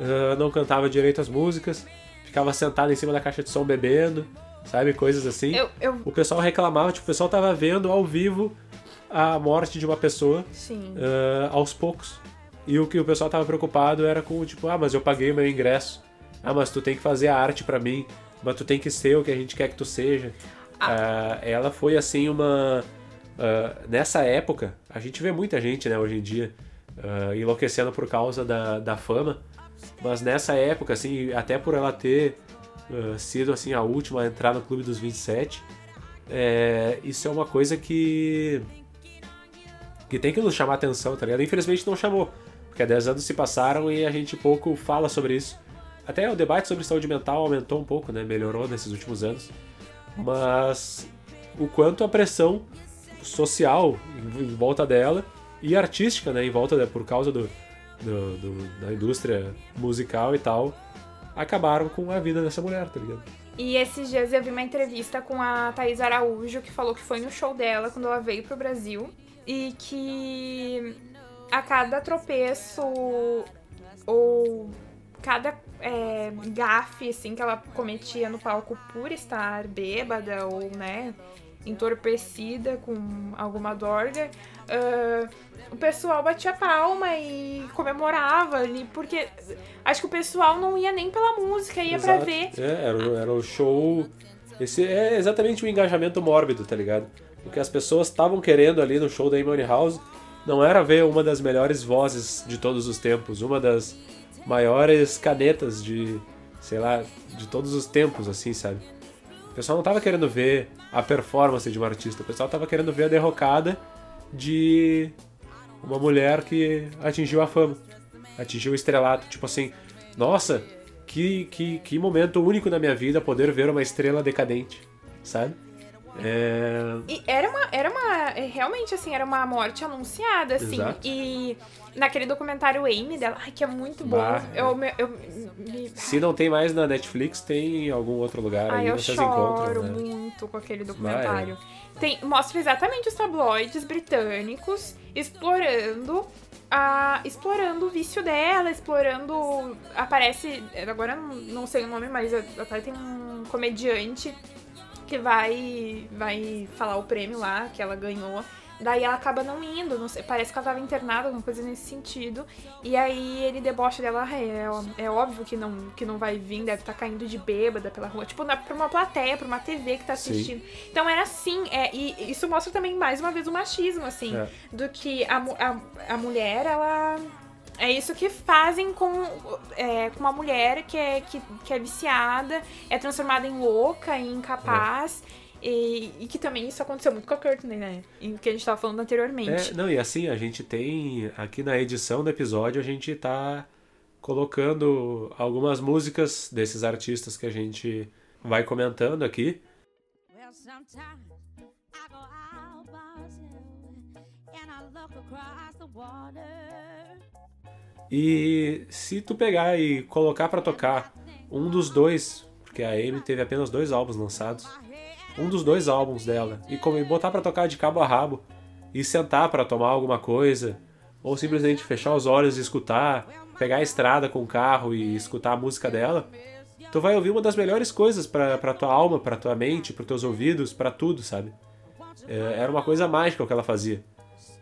ah, não cantava direito as músicas, ficava sentada em cima da caixa de som bebendo, sabe? Coisas assim. Eu, eu, O pessoal reclamava, tipo, o pessoal tava vendo ao vivo a morte de uma pessoa ah, aos poucos. E o que o pessoal tava preocupado era com, tipo, ah, mas eu paguei o meu ingresso. Ah, mas tu tem que fazer a arte pra mim. Mas tu tem que ser o que a gente quer que tu seja. Ah, ela foi, assim, uma... ah, nessa época, a gente vê muita gente, né, hoje em dia, enlouquecendo por causa da, da fama. Mas nessa época, assim, até por ela ter ah, sido, assim, a última a entrar no Clube dos 27, é, isso é uma coisa que que tem que nos chamar atenção, tá ligado? Infelizmente não chamou, porque 10 anos se passaram e a gente pouco fala sobre isso. Até o debate sobre saúde mental aumentou um pouco, né? Melhorou nesses últimos anos. Mas o quanto a pressão social em, volta dela e artística, né? Em volta dela, por causa do, do- do- da indústria musical e tal, acabaram com a vida dessa mulher, tá ligado? E esses dias eu vi uma entrevista com a Thaís Araújo, que falou que foi no show dela quando ela veio pro Brasil. E que a cada tropeço ou cada é, gafe assim, que ela cometia no palco por estar bêbada ou, né, entorpecida com alguma dorga, ah, o pessoal batia palma e comemorava ali, porque acho que o pessoal não ia nem pela música, ia pra Exato. ver É, era, era o show. Esse é exatamente o engajamento mórbido, tá ligado? O que as pessoas estavam querendo ali no show da Amy House não era ver uma das melhores vozes de todos os tempos, uma das maiores canetas de, sei lá, de todos os tempos, assim, sabe? O pessoal não tava querendo ver a performance de um artista, o pessoal tava querendo ver a derrocada de uma mulher que atingiu a fama, atingiu o estrelato. Tipo assim, nossa, que, que, que momento único na minha vida poder ver uma estrela decadente, sabe? É, E era uma, era uma. é, Realmente, assim, era uma morte anunciada, assim. Exato. E naquele documentário Amy dela, ai, que é muito bom. Bah, eu, me- eu, me- se não tem mais na Netflix, tem em algum outro lugar ai, aí, eu vocês choro encontram, né? muito com aquele documentário. é. Tem, mostra exatamente os tabloides britânicos explorando. A, explorando o vício dela, explorando. Aparece. Agora eu não, não sei o nome, mas até tem um comediante que vai vai falar o prêmio lá que ela ganhou. Daí ela acaba não indo, não sei, parece que ela tava internada, alguma coisa nesse sentido. E aí ele debocha dela, "Ah, é, é óbvio que não, que não vai vir, deve estar caindo de bêbada pela rua. Tipo, na, pra uma plateia, pra uma TV que tá Sim. assistindo. Então era assim, é, e isso mostra também mais uma vez o machismo, assim, É. do que a, a, a mulher, ela. É isso que fazem com, é, com uma mulher que é, que, que é viciada, é transformada em louca, em incapaz. E, e que também isso aconteceu muito com a Courtney, né? Em que a gente tava falando anteriormente. É, não, e assim, a gente tem aqui na edição do episódio, a gente tá colocando algumas músicas desses artistas que a gente vai comentando aqui. Well, sometimes I go out by myself and I look across the water. E se tu pegar e colocar pra tocar um dos dois, porque a Amy teve apenas dois álbuns lançados, um dos dois álbuns dela, e como- botar pra tocar de cabo a rabo, e sentar pra tomar alguma coisa, ou simplesmente fechar os olhos e escutar, pegar a estrada com o carro e escutar a música dela, tu vai ouvir uma das melhores coisas pra tua alma, pra tua mente, pros teus ouvidos, pra tudo, sabe? É, era uma coisa mágica o que ela fazia.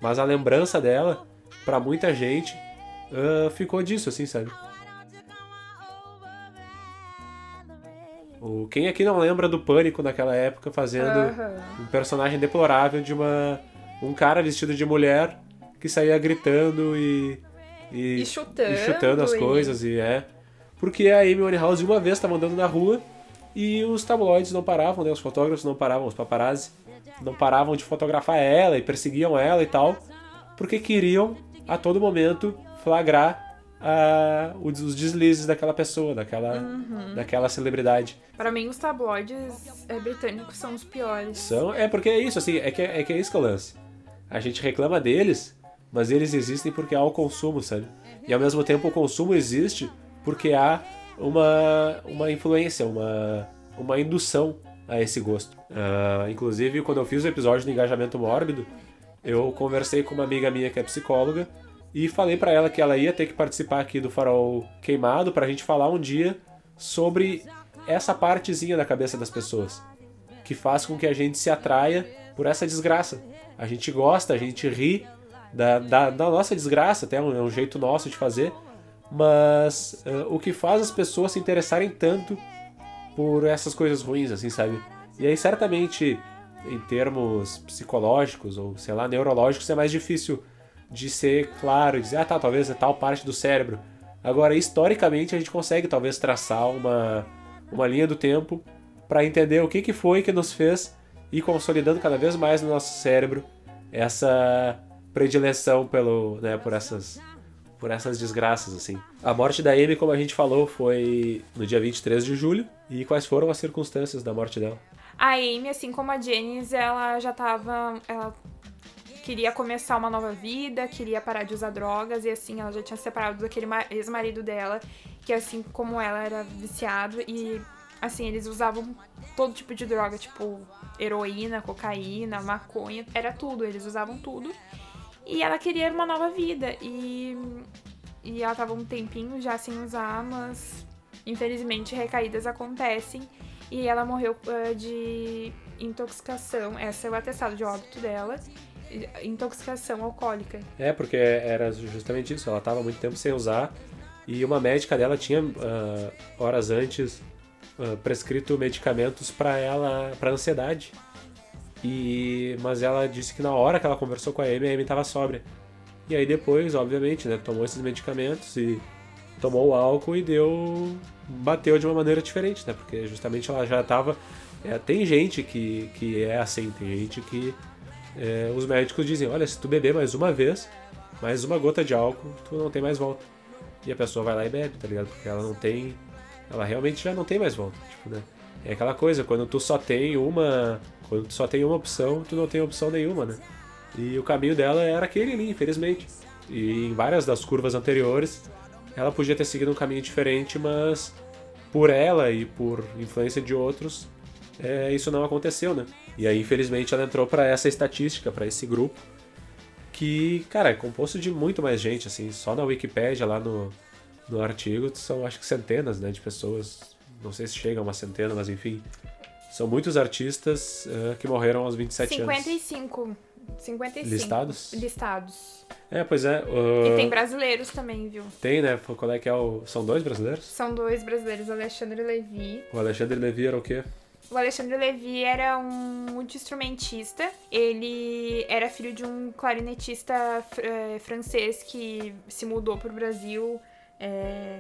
Mas a lembrança dela, pra muita gente, ah, ficou disso, assim, sabe? O, quem aqui não lembra do Pânico naquela época fazendo um personagem deplorável de uma um cara vestido de mulher que saía gritando e e, E chutando, e chutando as e- coisas e é porque a Amy Winehouse uma vez estava andando na rua e os tabloides não paravam, né? Os fotógrafos não paravam, os paparazzi não paravam de fotografar ela e perseguiam ela e tal, porque queriam a todo momento flagrar a, os deslizes daquela pessoa, daquela, Uhum. daquela celebridade. Pra mim, os tabloides é, britânicos são os piores. São, é porque é isso, assim, é que é, que é isso que é o lance. A gente reclama deles, mas eles existem porque há o consumo, sabe? E ao mesmo tempo o consumo existe porque há uma, uma influência, uma, uma indução a esse gosto. Ah, inclusive, quando eu fiz o episódio do engajamento mórbido, eu conversei com uma amiga minha que é psicóloga e falei pra ela que ela ia ter que participar aqui do Farol Queimado pra gente falar um dia sobre essa partezinha da cabeça das pessoas que faz com que a gente se atraia por essa desgraça. A gente gosta, a gente ri da, da, da nossa desgraça, até é um, é jeito nosso de fazer, mas eh, o que faz as pessoas se interessarem tanto por essas coisas ruins, assim, sabe? E aí, certamente, em termos psicológicos ou, sei lá, neurológicos, é mais difícil de ser claro, dizer, ah, tá, talvez é tal parte do cérebro. Agora, historicamente, a gente consegue talvez traçar uma, uma linha do tempo para entender o que, que foi que nos fez ir consolidando cada vez mais no nosso cérebro essa predileção pelo, né, por essas por essas desgraças assim. A morte da Amy, como a gente falou, foi no dia 23 de julho. E quais foram as circunstâncias da morte dela? A Amy, assim como a Janice, ela já tava. Ela queria começar uma nova vida, queria parar de usar drogas, e assim, ela já tinha se separado daquele ma- ex-marido dela, que assim como ela era viciado, e assim, eles usavam todo tipo de droga, tipo heroína, cocaína, maconha, era tudo, eles usavam tudo. E ela queria uma nova vida, e, e ela tava um tempinho já sem usar, mas infelizmente recaídas acontecem. E ela morreu eh, de intoxicação. Essa é o atestado de óbito dela. Intoxicação alcoólica. É, porque era justamente isso. Ela estava muito tempo sem usar e uma médica dela tinha ah, horas antes ah, prescrito medicamentos para ela, para ansiedade. E mas ela disse que na hora que ela conversou com a Amy, a Amy estava sóbria. E aí depois, obviamente, né, tomou esses medicamentos e tomou o álcool e deu bateu de uma maneira diferente, né? Porque justamente ela já estava tem gente que, que é assim, tem gente que é, os médicos dizem, olha, se tu beber mais uma vez, mais uma gota de álcool, tu não tem mais volta. E a pessoa vai lá e bebe, tá ligado? Porque ela não tem. Ela realmente já não tem mais volta. Tipo, né? É aquela coisa, quando tu só tem uma. Quando tu só tem uma opção, tu não tem opção nenhuma, né? E o caminho dela era aquele ali, infelizmente. E em várias das curvas anteriores, ela podia ter seguido um caminho diferente, mas por ela e por influência de outros, é, isso não aconteceu, né? E aí, infelizmente, ela entrou pra essa estatística, pra esse grupo, que, cara, é composto de muito mais gente, assim, só na Wikipédia, lá no, no artigo, são acho que centenas, né, de pessoas, não sei se chega a uma centena, mas enfim, são muitos artistas eh, que morreram aos 27 anos. 55. 55. Listados? Listados. É, pois é, E uh, tem brasileiros também, viu? tem, né, qual é que é o... São dois brasileiros? São dois brasileiros, Alexandre Levi. O Alexandre Levy era o quê? O Alexandre Levi era um multi-instrumentista. Ele era filho de um clarinetista fr- eh, francês que se mudou pro Brasil eh,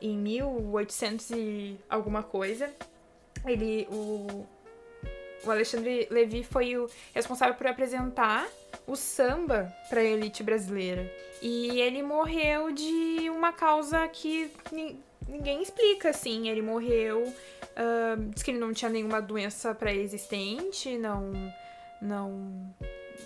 em 1800 e alguma coisa. Ele, o, o Alexandre Levi foi o responsável por apresentar o samba pra elite brasileira. E ele morreu de uma causa que ninguém explica, assim. Ele morreu ah, diz que ele não tinha nenhuma doença pré-existente, não, não,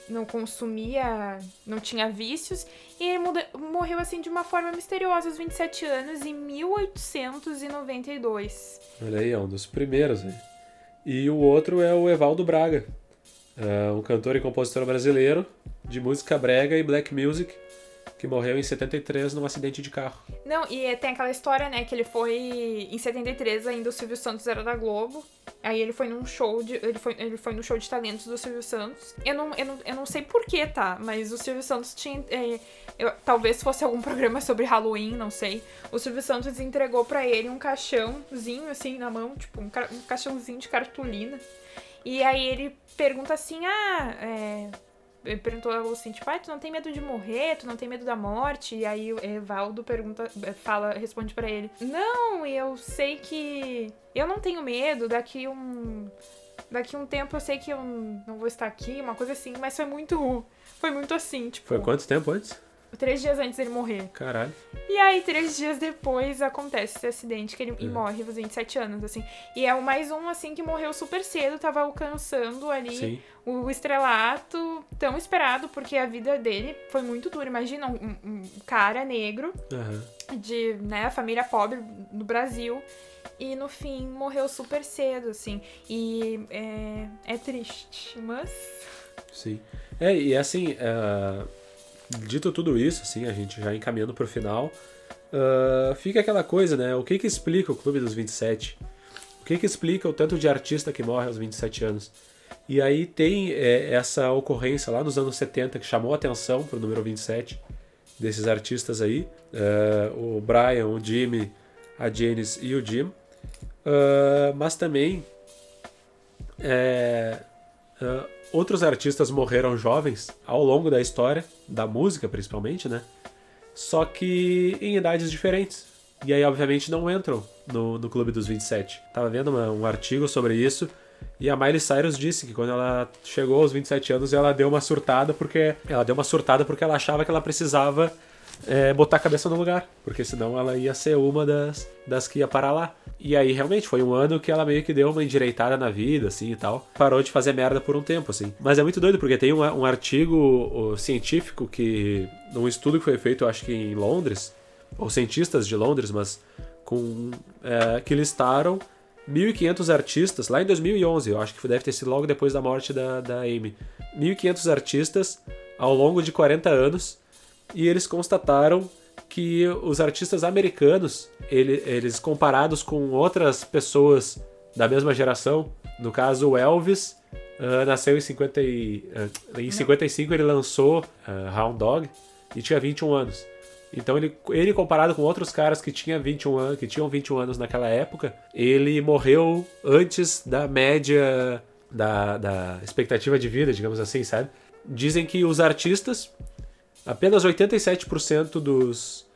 não consumia, não tinha vícios, e ele muda- morreu assim de uma forma misteriosa aos 27 anos, em 1892. Olha aí, é um dos primeiros, né? E o outro é o Evaldo Braga, é um cantor e compositor brasileiro de música brega e black music, que morreu em 73 num acidente de carro. Não, e tem aquela história, né, que ele foi em 73, ainda o Silvio Santos era da Globo. Aí ele foi num show de. Ele foi, ele foi no show de talentos do Silvio Santos. Eu não, eu não, eu não sei porquê, tá? Mas o Silvio Santos tinha. é, eu- talvez fosse algum programa sobre Halloween, não sei. O Silvio Santos entregou pra ele um caixãozinho, assim, na mão, tipo, um, ca- um caixãozinho de cartolina. E aí ele pergunta assim: ah, é. Ele perguntou assim, tipo, ah, tu não tem medo de morrer, tu não tem medo da morte? E aí o Evaldo pergunta, fala, responde pra ele: Não, eu sei que. Eu não tenho medo, daqui um. Daqui um tempo eu sei que eu não vou estar aqui, uma coisa assim, mas foi muito. Foi muito assim, tipo. Foi quanto tempo antes? Três dias antes dele morrer. Caralho. E aí, três dias depois, acontece esse acidente que ele É. morre aos 27 anos, assim. E é o mais um, assim, que morreu super cedo, tava alcançando ali Sim. o estrelato tão esperado, porque a vida dele foi muito dura. Imagina um, um- cara negro Aham. de, né, família pobre no Brasil. E no fim morreu super cedo, assim. E é, é triste, mas. Sim. É, e assim, ah, dito tudo isso, assim, a gente já encaminhando pro final, ah, fica aquela coisa, né? O que que explica o Clube dos 27? O que que explica o tanto de artista que morre aos 27 anos? E aí tem é, essa ocorrência lá nos anos 70 que chamou atenção pro número 27 desses artistas aí. Ah, o Brian, o Jimmy, a Janice e o Jim. Ah, mas também é, ah, outros artistas morreram jovens ao longo da história, da música principalmente, né? Só que em idades diferentes. E aí, obviamente, não entram no, no Clube dos 27. Tava vendo uma- um artigo sobre isso. E a Miley Cyrus disse que quando ela chegou aos 27 anos, ela deu uma surtada porque. Ela deu uma surtada porque ela achava que ela precisava é, botar a cabeça no lugar. Porque senão ela ia ser uma das, das que ia parar lá. E aí, realmente, foi um ano que ela meio que deu uma endireitada na vida, assim e tal. Parou de fazer merda por um tempo, assim. Mas é muito doido, porque tem um, um artigo científico que. num estudo que foi feito, acho que em Londres, ou cientistas de Londres, mas com. é, que listaram 1.500 artistas, lá em 2011, eu acho que deve ter sido logo depois da morte da, da Amy. 1.500 artistas ao longo de 40 anos, e eles constataram que os artistas americanos, ele- eles comparados com outras pessoas da mesma geração, no caso o Elvis, ah, nasceu em, 50 e, ah, em 55 ele lançou ah, Hound Dog e tinha 21 anos. Então ele, ele comparado com outros caras que, tinha 21 anos, que tinham 21 anos naquela época, ele morreu antes da média da, da expectativa de vida, digamos assim, sabe? Dizem que os artistas, apenas 87% dos,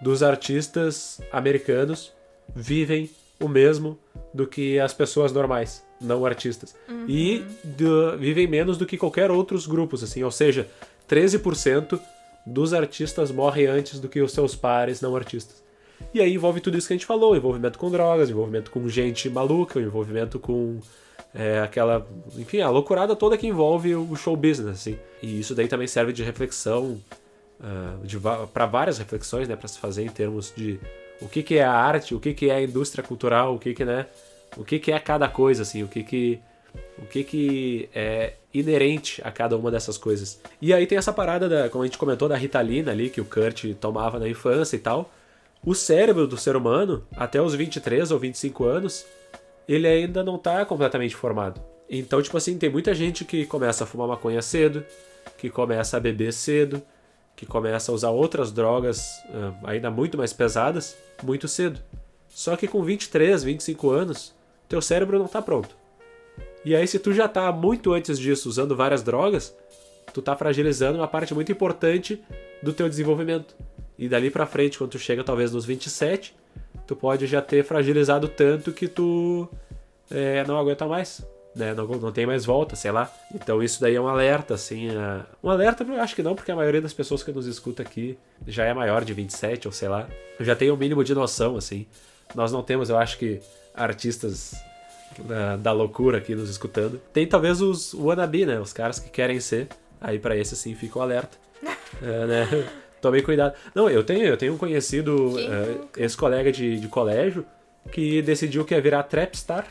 dos artistas americanos vivem o mesmo do que as pessoas normais, não artistas. E do- vivem menos do que qualquer outros grupos, assim, ou seja, 13% dos artistas morrem antes do que os seus pares não artistas. E aí envolve tudo isso que a gente falou: envolvimento com drogas, envolvimento com gente maluca, envolvimento com é, aquela. Enfim, a loucurada toda que envolve o show business, assim. E isso daí também serve de reflexão, para várias reflexões, né, para se fazer em termos de o que, que é a arte, o que, que é a indústria cultural, o que, que, né, o que, que é cada coisa, assim, o que, que o que, que é inerente a cada uma dessas coisas. E aí tem essa parada, da, como a gente comentou, da Ritalina ali, que o Kurt tomava na infância e tal. O cérebro do ser humano, até os 23 ou 25 anos, ele ainda não tá completamente formado. Então, tipo assim, tem muita gente que começa a fumar maconha cedo, que começa a beber cedo, que começa a usar outras drogas ah, ainda muito mais pesadas, muito cedo. Só que com 23, 25 anos, teu cérebro não tá pronto. E aí, se tu já tá muito antes disso usando várias drogas, tu tá fragilizando uma parte muito importante do teu desenvolvimento. E dali pra frente, quando tu chega talvez nos 27, tu pode já ter fragilizado tanto que tu é, não aguenta mais. Né? Não, não tem mais volta, sei lá. Então isso daí é um alerta, assim. é- Um alerta, eu acho que não, porque a maioria das pessoas que nos escuta aqui já é maior de 27, ou sei lá. Já tem o mínimo de noção, assim. Nós não temos, eu acho que, artistas da, da loucura aqui nos escutando. Tem talvez os wannabe, né? Os caras que querem ser. Aí pra esse, assim, fica o alerta. [LAUGHS] É, né? Tomem cuidado. Não, eu tenho, eu tenho um conhecido, nunca? ex-colega de, de colégio, que decidiu que ia virar trapstar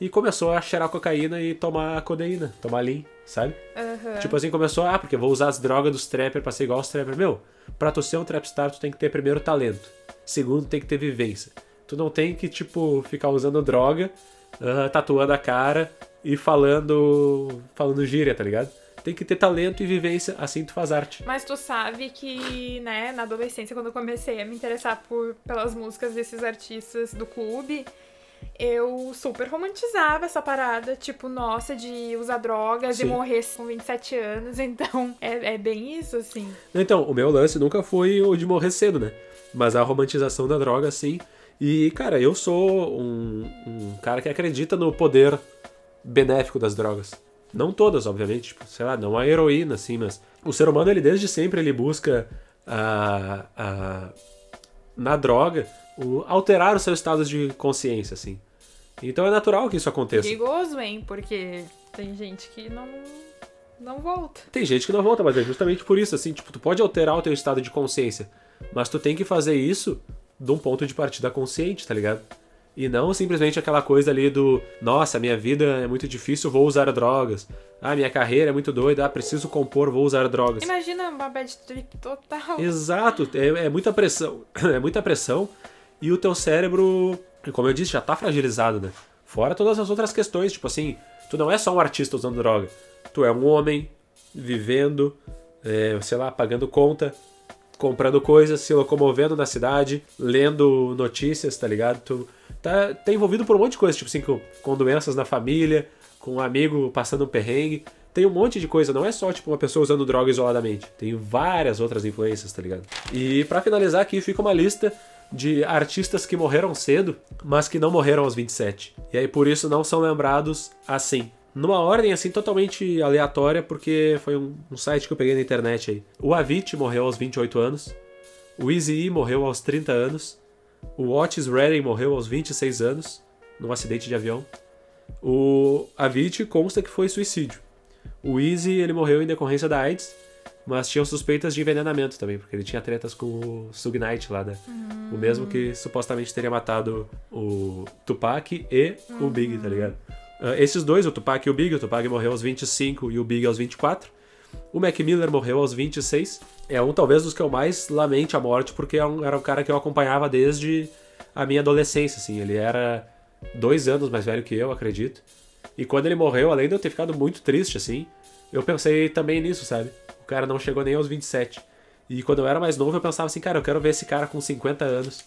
e começou a cheirar cocaína e tomar codeína, tomar lean, sabe? Aham. Tipo assim, começou, ah, porque eu vou usar as drogas dos trappers pra ser igual aos trappers. Meu, pra tu ser um trapstar, tu tem que ter primeiro talento. Segundo, tem que ter vivência. Tu não tem que, tipo, ficar usando droga, ah, tatuando a cara e falando. falando gíria, tá ligado? Tem que ter talento e vivência, assim tu faz arte. Mas tu sabe que, né, na adolescência, quando eu comecei a me interessar por, pelas músicas desses artistas do clube, eu super romantizava essa parada, tipo, nossa, de usar drogas, de Sim. morrer com 27 anos. [LAUGHS] Então, é, é bem isso, assim. Então, o meu lance nunca foi o de morrer cedo, né? Mas a romantização da droga, sim. E, cara, eu sou um, um cara que acredita no poder benéfico das drogas. Não todas, obviamente, tipo, sei lá, não a heroína, assim, mas o ser humano, ele desde sempre, ele busca a, a, na droga o, alterar o seu estado de consciência, assim. Então é natural que isso aconteça. Perigoso, hein? Porque tem gente que não, não volta. Tem gente que não volta, mas é justamente por isso, assim, tipo, tu pode alterar o teu estado de consciência, mas tu tem que fazer isso de um ponto de partida consciente, tá ligado? E não simplesmente aquela coisa ali do, nossa, minha vida é muito difícil, vou usar drogas. Ah, minha carreira é muito doida, ah, preciso compor, vou usar drogas. Imagina uma bad trip total. Exato, é, é muita pressão, [CLEARS THROAT] é muita pressão e o teu cérebro, como eu disse, já tá fragilizado, né? Fora todas as outras questões, tipo assim, tu não é só um artista usando droga, tu é um homem vivendo, é, sei lá, pagando conta, comprando coisas, se locomovendo na cidade, lendo notícias, tá ligado? Tu tá, tá envolvido por um monte de coisa, tipo assim, com, com doenças na família, com um amigo passando um perrengue. Tem um monte de coisa, não é só tipo uma pessoa usando droga isoladamente. Tem várias outras influências, tá ligado? E pra finalizar aqui fica uma lista de artistas que morreram cedo, mas que não morreram aos 27. E aí por isso não são lembrados assim. Numa ordem assim totalmente aleatória, porque foi um, um site que eu peguei na internet aí. O Avicii morreu aos 28 anos. O Eazy-E morreu aos 30 anos. O Otis Redding morreu aos 26 anos, num acidente de avião. O Avicii consta que foi suicídio. O Easy ele morreu em decorrência da AIDS, mas tinham suspeitas de envenenamento também, porque ele tinha tretas com o Suge Knight lá, né? O mesmo que supostamente teria matado o Tupac e o Big, tá ligado? Ah, esses dois, o Tupac e o Big, o Tupac morreu aos 25 e o Big aos 24. O Mac Miller morreu aos 26. É um talvez dos que eu mais lamente a morte, porque é era um cara que eu acompanhava desde a minha adolescência, assim. Ele era dois anos mais velho que eu, acredito. E quando ele morreu, além de eu ter ficado muito triste, assim, eu pensei também nisso, sabe? O cara não chegou nem aos 27. E quando eu era mais novo, eu pensava assim, cara, eu quero ver esse cara com 50 anos.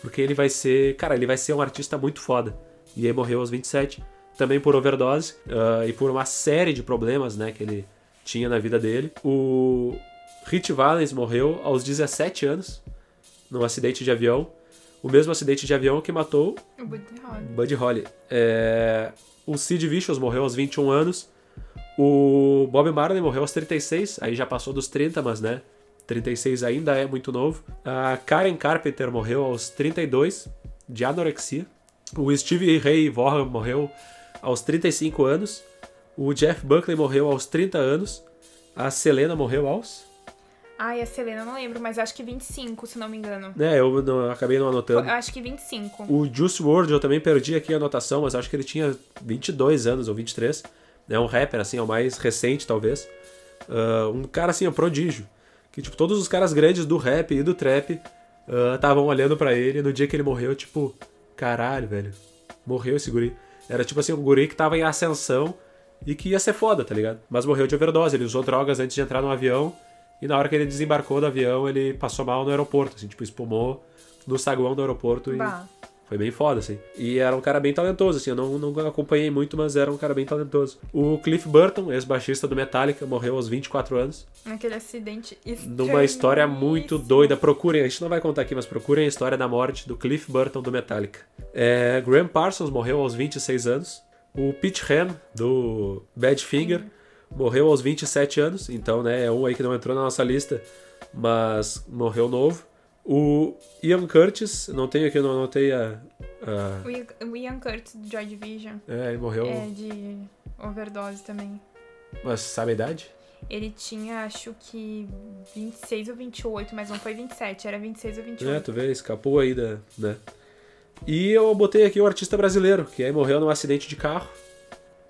Porque ele vai ser. Cara, ele vai ser um artista muito foda. E aí morreu aos 27. Também por overdose. ah, e por uma série de problemas, né, que ele tinha na vida dele. O Rich Valens morreu aos 17 anos. Num acidente de avião. O mesmo acidente de avião que matou O Buddy Holly. Buddy Holly. É, O Sid Vicious morreu aos 21 anos. O Bob Marley morreu aos 36. Aí já passou dos 30, mas né? 36 ainda é muito novo. A Karen Carpenter morreu aos 32, de anorexia. O Steve Ray Vaughan morreu aos 35 anos. O Jeff Buckley morreu aos 30 anos. A Selena morreu aos. Ai, a Selena eu não lembro, mas acho que 25, se não me engano. É, eu não- acabei não anotando. Eu acho que 25. O Juice WRLD eu também perdi aqui a anotação, mas acho que ele tinha 22 anos ou 23. É um rapper, assim, é o mais recente, talvez. Ah, um cara, assim, um prodígio. Que, tipo, todos os caras grandes do rap e do trap estavam olhando pra ele no dia que ele morreu, tipo, caralho, velho. Morreu esse guri. Era, tipo assim, um guri que tava em ascensão e que ia ser foda, tá ligado? Mas morreu de overdose. Ele usou drogas antes de entrar no avião e na hora que ele desembarcou do avião, ele passou mal no aeroporto, assim, tipo, espumou no saguão do aeroporto e... Bah. Foi bem foda, assim. E era um cara bem talentoso, assim. Eu não, não acompanhei muito, mas era um cara bem talentoso. O Cliff Burton, ex-baixista do Metallica, morreu aos 24 anos. Aquele acidente Numa história muito doida. Procurem, a gente não vai contar aqui, mas procurem a história da morte do Cliff Burton do Metallica. É, Graham Parsons morreu aos 26 anos. O Pete Ham, do Badfinger, morreu aos 27 anos. Então, né, é um aí que não entrou na nossa lista, mas morreu novo. O Ian Curtis, não tenho aqui, eu não anotei a. a- O Ian- O Ian Curtis do Joy Division é, ele morreu. é de overdose também. Mas sabe a idade? Ele tinha, acho que 26 ou 28, mas não foi 27, era 26 ou 28. É, tu vê, escapou aí da. Né? E eu botei aqui o artista brasileiro, que aí morreu num acidente de carro.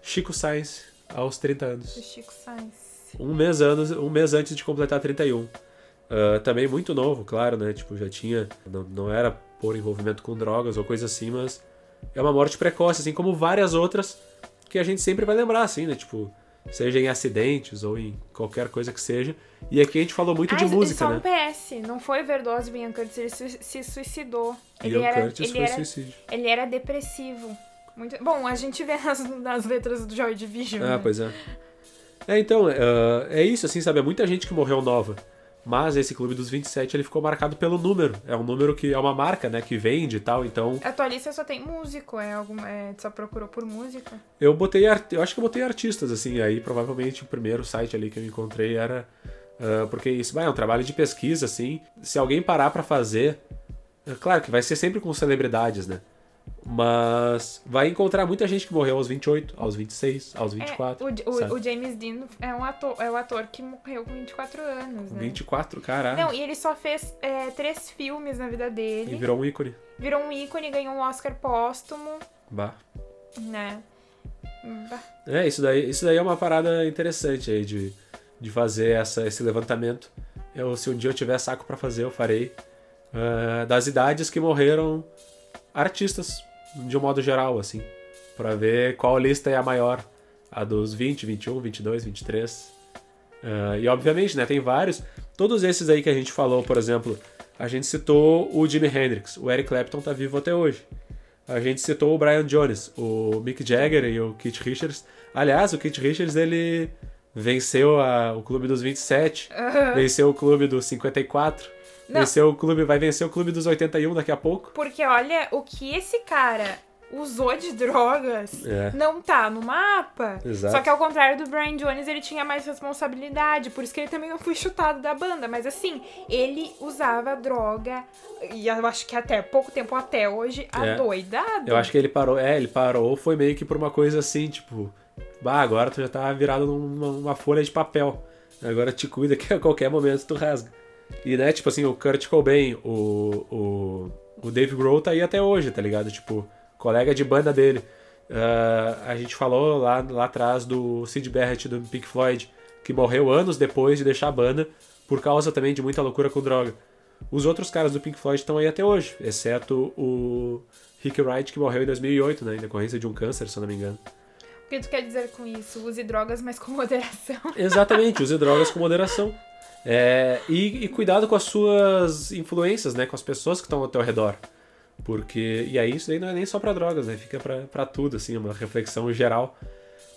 Chico Sainz, aos 30 O anos. Chico Sainz. Um mês, anos, um mês antes de completar 31. Ah, também muito novo, claro, né? Tipo, já tinha. Não, não era por envolvimento com drogas ou coisa assim, mas é uma morte precoce, assim como várias outras que a gente sempre vai lembrar, assim, né? Tipo, seja em acidentes ou em qualquer coisa que seja. E aqui a gente falou muito Ah, de música, só um né? PS, não foi overdose, o Ian Curtis, ele se, se suicidou. Ele Ian era, Curtis ele, foi era, suicídio. ele era depressivo. Muito... Bom, a gente vê nas, nas letras do Joy Division. Ah, né? pois é. É, então, é, é isso, assim, sabe? É muita gente que morreu nova. Mas esse clube dos 27, ele ficou marcado pelo número. É um número que é uma marca, né? Que vende e tal. Então, A tua lista só tem músico, é algum, é, só procurou por música? eu botei... Eu acho que eu botei artistas, assim. Aí, provavelmente, o primeiro site ali que eu encontrei era... ah, porque isso vai, é um trabalho de pesquisa, assim. Se alguém parar pra fazer... É claro que vai ser sempre com celebridades, né? Mas vai encontrar muita gente que morreu aos 28, aos 26, aos 24. É, o, o, o James Dean é um ator, é o ator que morreu com 24 anos, né? 24, caralho. Não, e ele só fez é, três filmes na vida E dele. virou um ícone. Virou um ícone, ganhou um Oscar póstumo, Bah. né? Bah. É, isso daí, isso daí é uma parada interessante aí de, de fazer essa, esse levantamento. Eu, se um dia eu tiver saco pra fazer, eu farei. ah, das idades que morreram artistas, de um modo geral, assim. Pra ver qual lista é a maior. A dos 20, 21, 22, 23. Ah, e obviamente, né, tem vários. Todos esses aí que a gente falou, por exemplo, a gente citou o Jimi Hendrix. O Eric Clapton tá vivo até hoje. A gente citou o Brian Jones, o Mick Jagger e o Keith Richards. Aliás, o Keith Richards, ele venceu a- o clube dos 27, venceu o clube dos 54, Não. venceu o clube, vai vencer o clube dos 81 daqui a pouco. Porque olha, o que esse cara usou de drogas É. não tá no mapa. Exato. Só que ao contrário do Brian Jones, ele tinha mais responsabilidade. Por isso que ele também não foi chutado da banda. Mas assim, ele usava droga, e eu acho que até pouco tempo até hoje, É. adoidado. Eu acho que ele parou, é, ele parou, foi meio que por uma coisa assim, tipo, bah, agora tu já tá virado numa uma folha de papel. Agora te cuida que a qualquer momento tu rasga. E, né, tipo assim, o Kurt Cobain, o, o, o Dave Grohl tá aí até hoje, tá ligado? Tipo, colega de banda dele. Ah, a gente falou lá, lá atrás do Sid Barrett do Pink Floyd, que morreu anos depois de deixar a banda, por causa também de muita loucura com droga. Os outros caras do Pink Floyd estão aí até hoje, exceto o Rick Wright, que morreu em 2008, né, em decorrência de um câncer, se eu não me engano. O que tu quer dizer com isso? Use drogas, mas com moderação. Exatamente, use drogas com moderação. É, e, e cuidado com as suas influências, né? Com as pessoas que estão ao teu redor. Porque. E aí isso daí não é nem só pra drogas, né? Fica pra tudo, assim, uma reflexão geral.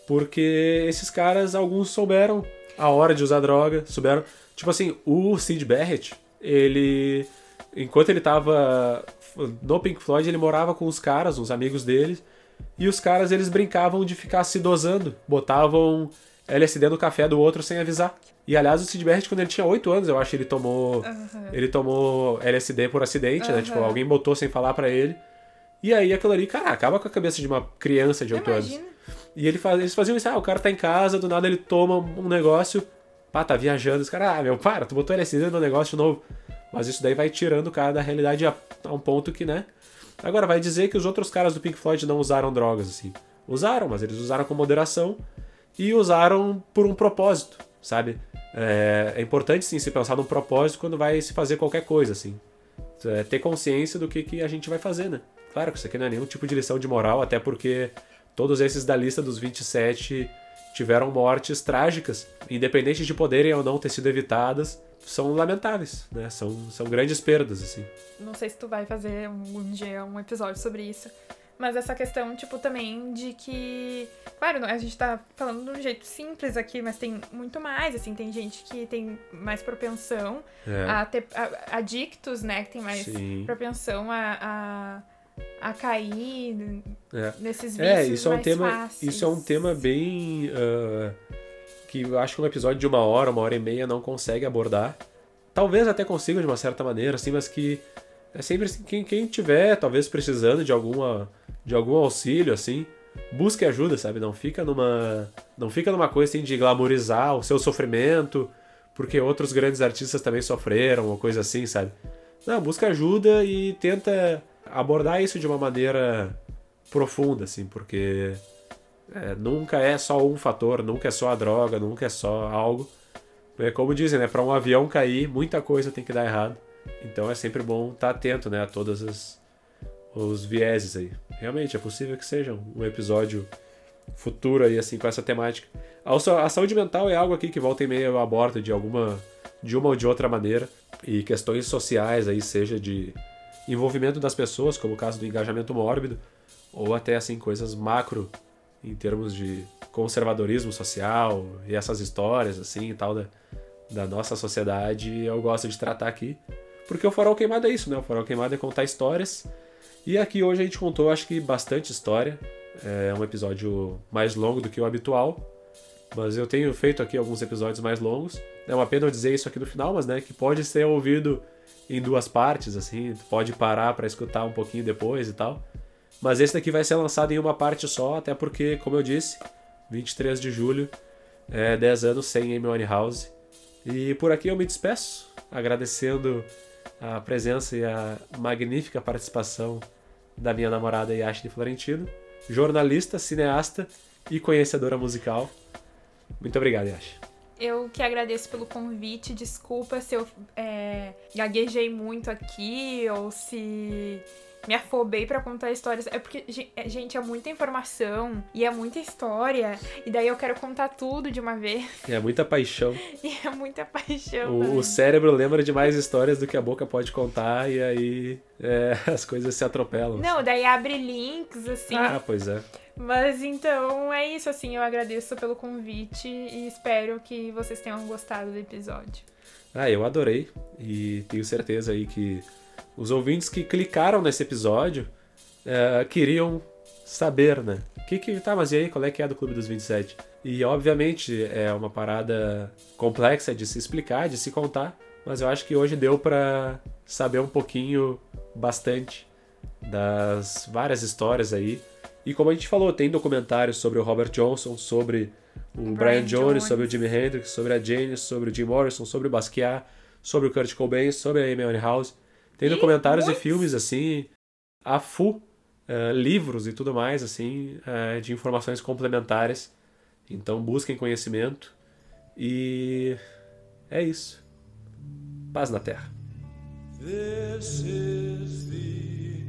Porque esses caras, alguns souberam a hora de usar droga, souberam. Tipo assim, o Sid Barrett, ele. Enquanto ele tava no Pink Floyd, ele morava com os caras, uns amigos dele. E os caras, eles brincavam de ficar se dosando. Botavam LSD no café do outro sem avisar. E aliás, o Sid Barrett, quando ele tinha 8 anos, eu acho, ele tomou. Ele tomou LSD por acidente, né? Tipo, alguém botou sem falar pra ele. E aí aquilo ali, cara, acaba com a cabeça de uma criança de 8 anos. Imagina. E ele faz, eles faziam isso, ah, o cara tá em casa, do nada ele toma um negócio, pá, tá viajando, os caras, ah, meu, para, tu botou LSD no negócio de novo. Mas isso daí vai tirando o cara da realidade a, a um ponto que, né? Agora, vai dizer que os outros caras do Pink Floyd não usaram drogas, assim. Usaram, mas eles usaram com moderação e usaram por um propósito, sabe? É, é importante, sim, se pensar num propósito quando vai se fazer qualquer coisa, assim. É, ter consciência do que, que a gente vai fazer, né? Claro que isso aqui não é nenhum tipo de lição de moral, até porque todos esses da lista dos 27 tiveram mortes trágicas, independente de poderem ou não ter sido evitadas, são lamentáveis, né? São, são grandes perdas, assim. Não sei se tu vai fazer um, um dia um episódio sobre isso. Mas essa questão, tipo, também de que. Claro, a gente tá falando de um jeito simples aqui, mas tem muito mais, assim, tem gente que tem mais propensão É. a ter. A, adictos, né? Que tem mais Sim. propensão a, a, a cair É. nesses vícios. É, isso é um tema, fáceis. isso é um tema bem ah, que eu acho que um episódio de uma hora, uma hora e meia não consegue abordar. Talvez até consiga de uma certa maneira, assim, mas que é sempre assim, quem, quem tiver talvez precisando de alguma de algum auxílio, assim, busque ajuda, sabe? Não fica numa não fica numa coisa assim de glamorizar o seu sofrimento, porque outros grandes artistas também sofreram ou coisa assim, sabe? Não, busca ajuda e tenta abordar isso de uma maneira profunda, assim, porque é, nunca é só um fator, nunca é só a droga, nunca é só algo. é como dizem, né? Para um avião cair, muita coisa tem que dar errado. Então é sempre bom estar atento, né? A todos os vieses aí. Realmente, é possível que seja um episódio futuro aí, assim, com essa temática. A, saúde mental é algo aqui que volta e meia eu abordo de alguma, de uma ou de outra maneira. E questões sociais aí, seja de envolvimento das pessoas, como o caso do engajamento mórbido, ou até, assim, coisas macro em termos de conservadorismo social e essas histórias, assim, e tal, da, da nossa sociedade, eu gosto de tratar aqui. Porque o Farol Queimado é isso, né? O Farol Queimado é contar histórias. E aqui hoje a gente contou, acho que, bastante história. É um episódio mais longo do que o habitual. Mas eu tenho feito aqui alguns episódios mais longos. É uma pena eu dizer isso aqui no final, mas né, que pode ser ouvido em duas partes, assim. Pode parar para escutar um pouquinho depois e tal. Mas esse daqui vai ser lançado em uma parte só, até porque, como eu disse, 23 de julho, é 10 anos sem Amy House. E por aqui eu me despeço, agradecendo a presença e a magnífica participação da minha namorada Yashni Florentino, jornalista, cineasta e conhecedora musical. Muito obrigado, Yash. Eu que agradeço pelo convite. Desculpa se eu é, gaguejei muito aqui ou se me afobei para contar histórias. É porque, é, gente, é muita informação e é muita história. E daí eu quero contar tudo de uma vez. É muita paixão. [LAUGHS] E é muita paixão. O, o cérebro lembra de mais histórias do que a boca pode contar e aí é, [LAUGHS] as coisas se atropelam. Não, daí abre links, assim. Ah, pois é. Mas então é isso, assim. Eu agradeço pelo convite e espero que vocês tenham gostado do episódio. Ah, eu adorei e tenho certeza aí que os ouvintes que clicaram nesse episódio é, queriam saber, né? Que que tá, mas e aí, qual é que é do Clube dos 27? E obviamente é uma parada complexa de se explicar, de se contar, mas eu acho que hoje deu para saber um pouquinho, bastante das várias histórias aí. E como a gente falou, tem documentários sobre o Robert Johnson, sobre o Brian, Brian Jones, Jones, sobre o Jimi Hendrix, sobre a Jane, sobre o Jim Morrison, sobre o Basquiat, sobre o Kurt Cobain, sobre a Amy House. Tem documentários e filmes, assim, a full, uh, livros e tudo mais, assim, uh, de informações complementares. Então busquem conhecimento e é isso. Paz na Terra. This is the